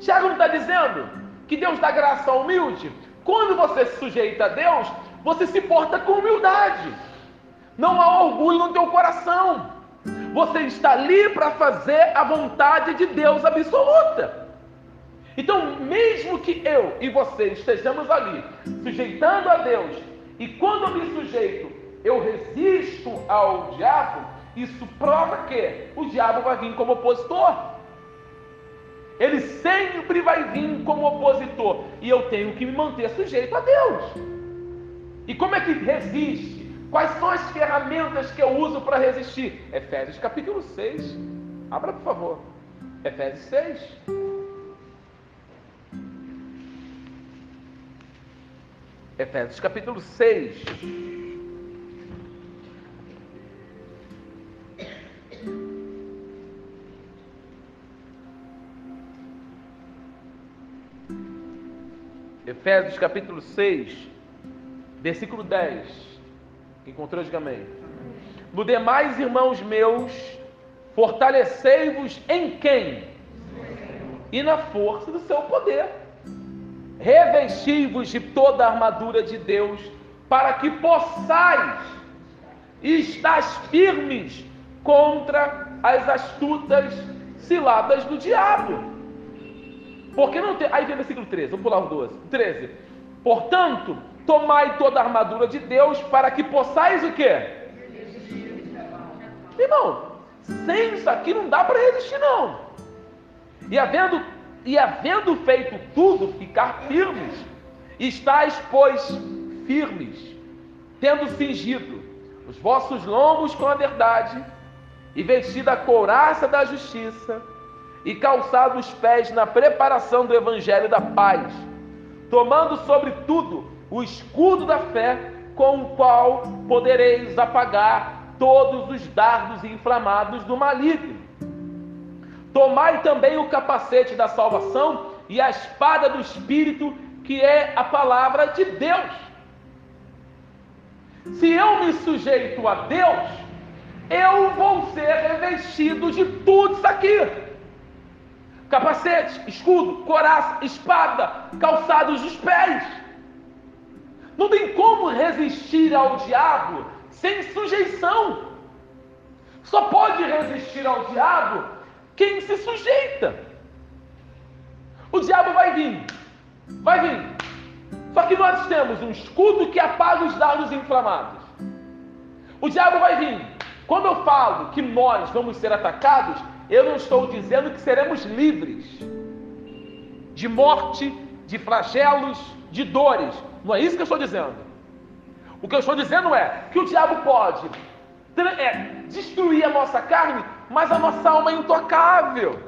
Tiago não está dizendo que Deus dá graça ao humilde? Quando você se sujeita a Deus, você se porta com humildade. Não há orgulho no teu coração. Você está ali para fazer a vontade de Deus absoluta. Então, mesmo que eu e você estejamos ali, sujeitando a Deus, e quando eu me sujeito, eu resisto ao diabo, isso prova que o diabo vai vir como opositor. Ele sempre vai vir como opositor. E eu tenho que me manter sujeito a Deus. E como é que resiste? Quais são as ferramentas que eu uso para resistir? Efésios capítulo 6. Abra, por favor. Efésios 6. Efésios capítulo 6. Efésios capítulo 6, Versículo 10. Encontrou, diga amém. No demais, irmãos meus, fortalecei-vos em quem? E na força do seu poder. Revesti-vos de toda a armadura de Deus, para que possais estar firmes contra as astutas ciladas do diabo. Porque não tem. Aí vem o versículo 13, vamos pular o 12. 13. Portanto, tomai toda a armadura de Deus para que possais o quê? Irmão, sem isso aqui não dá para resistir, não. E havendo, e havendo feito tudo, ficar firmes, estáis, pois, firmes, tendo fingido os vossos lombos com a verdade, e vestida a couraça da justiça, e calçado os pés na preparação do evangelho da paz, tomando sobretudo o escudo da fé, com o qual podereis apagar todos os dardos inflamados do maligno. Tomai também o capacete da salvação e a espada do Espírito, que é a palavra de Deus. Se eu me sujeito a Deus, eu vou ser revestido de tudo isso aqui: capacete, escudo, coraça, espada, calçados dos pés. Não tem como resistir ao diabo sem sujeição. Só pode resistir ao diabo quem se sujeita. O diabo vai vir, vai vir. Só que nós temos um escudo que apaga os dardos inflamados. O diabo vai vir. Quando eu falo que nós vamos ser atacados, eu não estou dizendo que seremos livres de morte, de flagelos, de dores. Não é isso que eu estou dizendo. O que eu estou dizendo é que o diabo pode é, destruir a nossa carne, mas a nossa alma é intocável.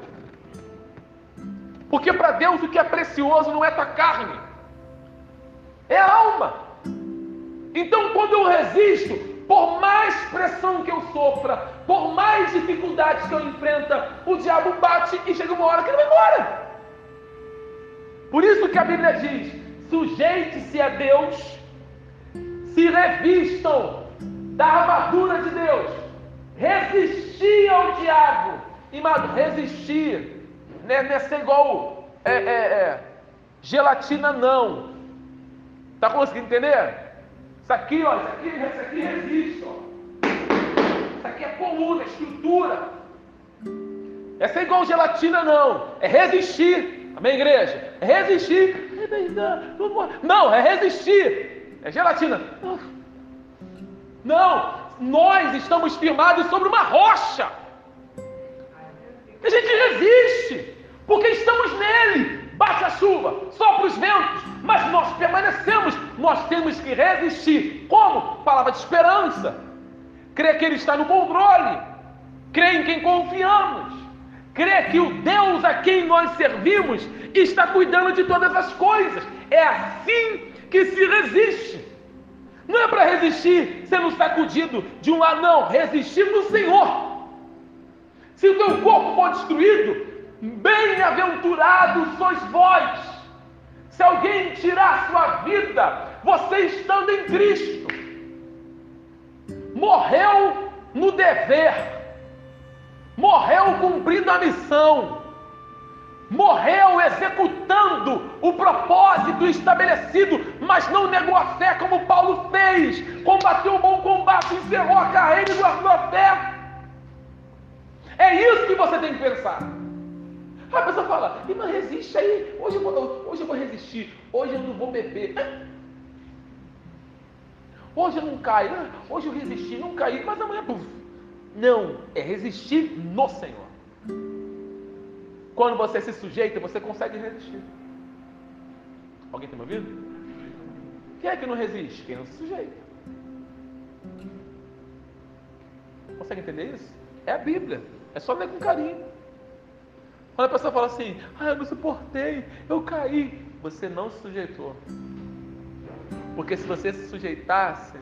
Porque para Deus o que é precioso não é tua carne, é a alma. Então quando eu resisto, por mais pressão que eu sofra, por mais dificuldades que eu enfrenta, o diabo bate e chega uma hora que ele vai embora. Por isso que a Bíblia diz: sujeite-se a Deus, se revistam da armadura de Deus, resistir ao diabo. E, resistir né, não é ser igual é, é, é, gelatina, não. Tá conseguindo entender? Isso aqui, ó, isso aqui, isso aqui resiste, ó. Isso aqui é coluna, estrutura. Essa é igual gelatina, não. É resistir. Amém, igreja? É resistir não, é resistir. É gelatina. Não, nós estamos firmados sobre uma rocha. A gente resiste, porque estamos nele. Bate a chuva, sopra os ventos, mas nós permanecemos. Nós temos que resistir. Como? Palavra de esperança. Crer que Ele está no controle. Crer em quem confiamos. Crer que o Deus a quem nós servimos está cuidando de todas as coisas. É assim que se resiste. Não é para resistir sendo sacudido de um lado, não. Resistir no Senhor. Se o teu corpo for destruído, bem-aventurado sois vós. Se alguém tirar sua vida, você estando em Cristo, morreu no dever, morreu cumprindo a missão morreu executando o propósito estabelecido, mas não negou a fé como Paulo fez, combateu o bom combate, encerrou a carreira e guardou a fé. É isso que você tem que pensar. A pessoa fala, irmã, resiste aí, hoje eu, vou, hoje eu vou resistir, hoje eu não vou beber. Hoje eu não caio, hoje eu resisti, não caí, mas amanhã, puf. Não, é resistir no Senhor. Quando você se sujeita, você consegue resistir. Alguém tem me ouvido? Quem é que não resiste? Quem não se sujeita. Consegue entender isso? É a Bíblia. É só ler com carinho. Quando a pessoa fala assim, ah, eu não suportei, eu caí. Você não se sujeitou. Porque se você se sujeitasse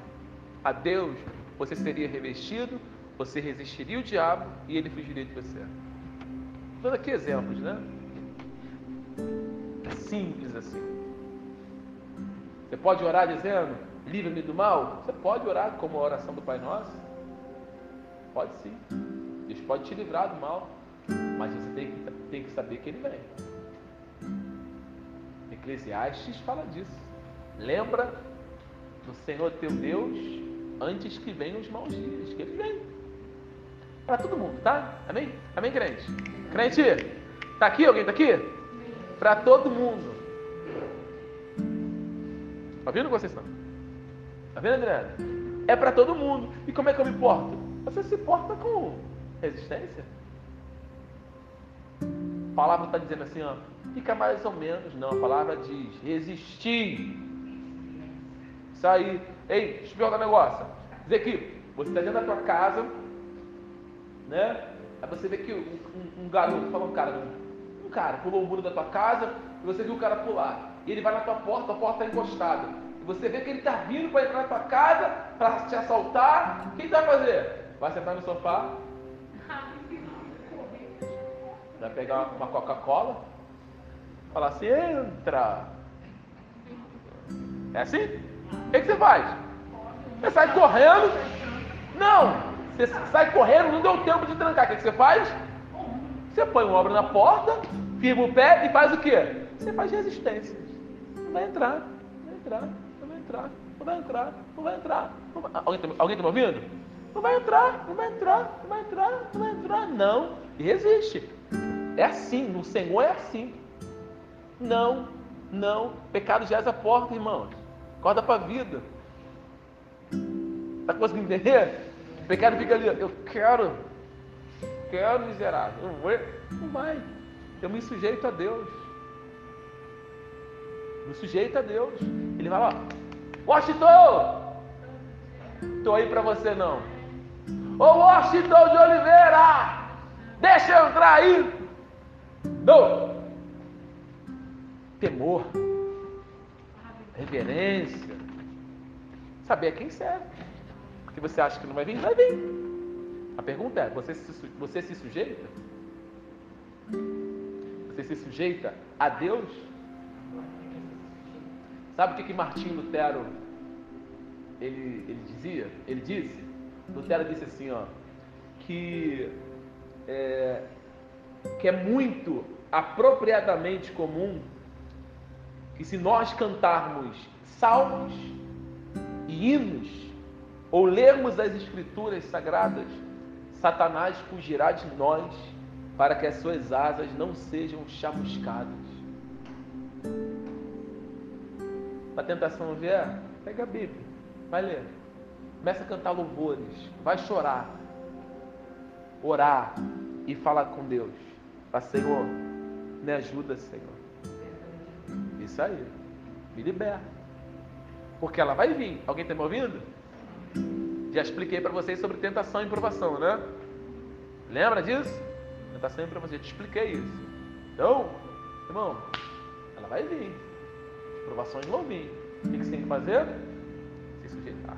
a Deus, você seria revestido, você resistiria o diabo e ele fugiria de você. Dando aqui exemplos, né? É simples assim. Você pode orar dizendo: livra-me do mal, você pode orar como a oração do Pai Nosso? Pode sim. Deus pode te livrar do mal, mas você tem que, tem que saber que Ele vem. Eclesiastes fala disso. Lembra do Senhor teu Deus antes que venham os maus dias, que Ele vem. Para todo mundo, tá? Amém? Amém, crente? Crente, tá aqui? Alguém tá aqui? Para todo mundo. Tá vendo vocês estão? Tá vendo, Adriana? É para todo mundo. E como é que eu me porto? Você se porta com resistência. Palavra está dizendo assim, ó, fica mais ou menos. Não, a palavra diz resistir. Isso aí. Ei, perguntar um negócio. Dizer que você está dentro da tua casa, né? Aí você vê que um, um garoto, fala um cara, um cara pulou o muro da tua casa e você viu o cara pular. E ele vai na tua porta, a porta está encostada. E você vê que ele está vindo para entrar na tua casa, para te assaltar. O que vai fazer? Vai sentar no sofá? Vai pegar uma Coca-Cola? Falar assim, entra. É assim? O que, que você faz? Você sai correndo. Não! Você sai correndo, não deu tempo de trancar. O que, que você faz? Você põe um obra na porta, firma o pé e faz o quê? Você faz resistência. Não vai entrar, não vai entrar, não vai entrar, não vai entrar, não vai entrar. Não vai... Alguém está alguém tá me ouvindo? Não vai entrar, não vai entrar, não vai entrar, não vai entrar. Não. E resiste. É assim, no Senhor é assim. Não, não. Pecado já é a porta, irmãos. Acorda para a vida. Está conseguindo entender? O pecado fica ali, eu quero, quero miserável. Não vai, não vai. Eu me sujeito a Deus. Me sujeito a Deus. Ele vai lá, Washington! Estou aí para você não. Ô Washington de Oliveira! Deixa eu entrar aí! Não! Temor, reverência, saber a quem serve. Porque você acha que não vai vir? Vai vir. A pergunta é: você se, você se sujeita? Você se sujeita a Deus? Sabe o que, que Martinho Lutero ele, ele dizia? Ele disse, Lutero disse assim, ó, que é, que é muito apropriadamente comum que se nós cantarmos salmos e hinos ou lermos as escrituras sagradas, Satanás fugirá de nós para que as suas asas não sejam chamuscadas. A tentação vier, pega a Bíblia, vai ler. Começa a cantar louvores, vai chorar, orar e falar com Deus. Fala, Senhor, me ajuda, Senhor. Isso aí, me liberta. Porque ela vai vir. Alguém está me ouvindo? Já expliquei para vocês sobre tentação e provação, né? Lembra disso? Tentação e provação. Já te expliquei isso. Então, irmão, ela vai vir provações vão vir. O que você tem que fazer? Se sujeitar.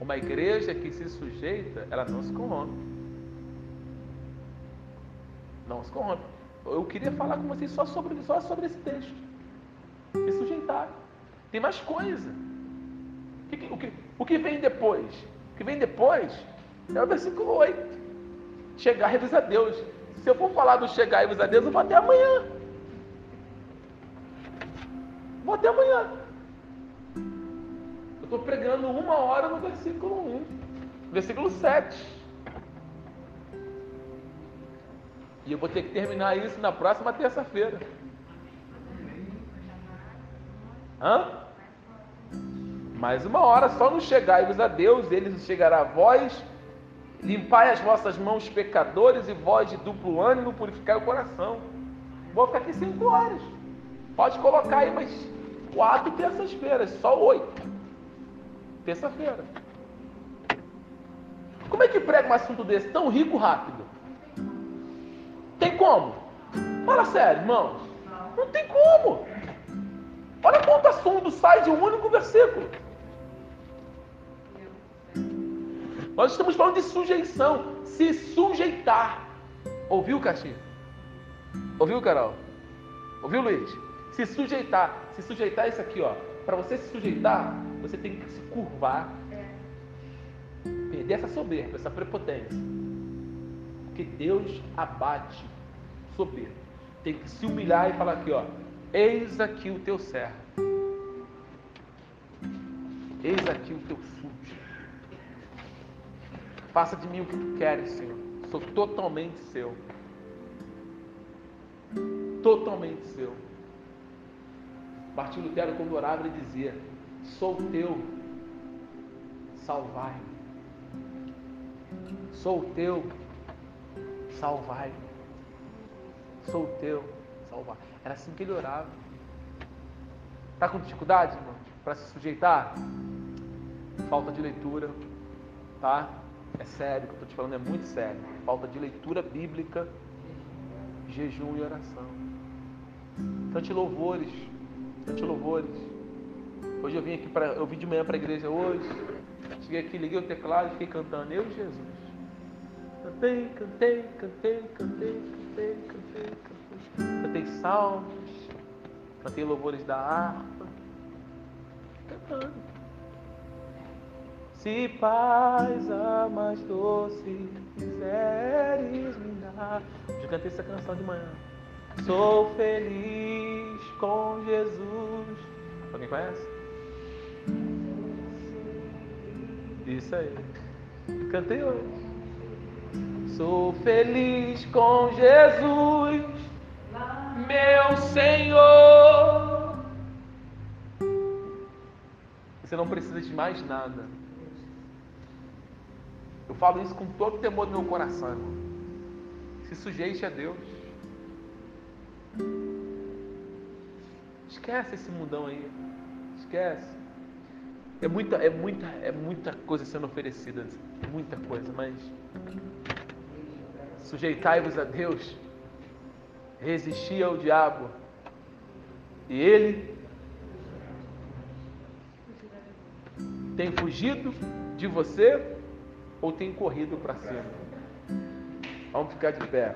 Uma igreja que se sujeita, ela não se corrompe. Não se corrompe. Eu queria falar com vocês só sobre, só sobre esse texto. Se sujeitar. Tem mais coisa. O que, o, que, o que vem depois? O que vem depois é o versículo 8. Chegar e a Deus. Se eu for falar do chegar e a Deus, eu vou até amanhã. Vou até amanhã. Eu estou pregando uma hora no versículo 1, versículo 7. E eu vou ter que terminar isso na próxima terça-feira. Hã? Mais uma hora, só não chegai-vos a Deus, ele chegará a vós. Limpai as vossas mãos, pecadores, e vós de duplo ânimo, purificai o coração. Vou ficar aqui cinco horas. Pode colocar aí, mas quatro terças-feiras, só oito. Terça-feira. Como é que prega um assunto desse tão rico rápido? Como? Fala sério, irmãos. Não tem como. Olha quanto assunto sai de um único versículo. Nós estamos falando de sujeição. Se sujeitar. Ouviu, Caxinha? Ouviu, Carol? Ouviu, Luiz? Se sujeitar. Se sujeitar é isso aqui, ó. Para você se sujeitar, você tem que se curvar. Perder essa soberba, essa prepotência. Porque Deus abate soberbo. Tem que se humilhar e falar aqui, ó. Eis aqui o teu servo. Eis aqui o teu súdito. Faça de mim o que tu queres, Senhor. Sou totalmente seu. Totalmente seu. Martim Lutero, quando orava, ele dizia: Sou teu, salvai-me. Sou teu, salvai-me. Sou teu, salvai. Era assim que ele orava. Está com dificuldade, irmão, para se sujeitar? Falta de leitura, tá? É sério, o que eu estou te falando é muito sério. Falta de leitura bíblica, jejum e oração. Cante louvores, cante louvores. Hoje eu vim aqui para, eu vim de manhã para a igreja hoje. Cheguei aqui, liguei o teclado e fiquei cantando. Eu e Jesus. Cantei, cantei, cantei, cantei, cantei, cantei, cantei. Cantei salmos, cantei louvores da harpa. Cantando. Se paz a mais doce quiseres me dar. Eu cantei essa canção de manhã. Sou feliz com Jesus. Alguém conhece? Isso aí. Cantei hoje. Sou feliz com Jesus, meu Senhor. Você não precisa de mais nada. Eu falo isso com todo temor no meu coração. Irmão. Se sujeite a Deus. Esquece esse mundão aí. Esquece. É muita, é muita, é muita coisa sendo oferecida, muita coisa, mas sujeitai-vos a Deus, resisti ao diabo, e ele tem fugido de você ou tem corrido para cima? Vamos ficar de pé.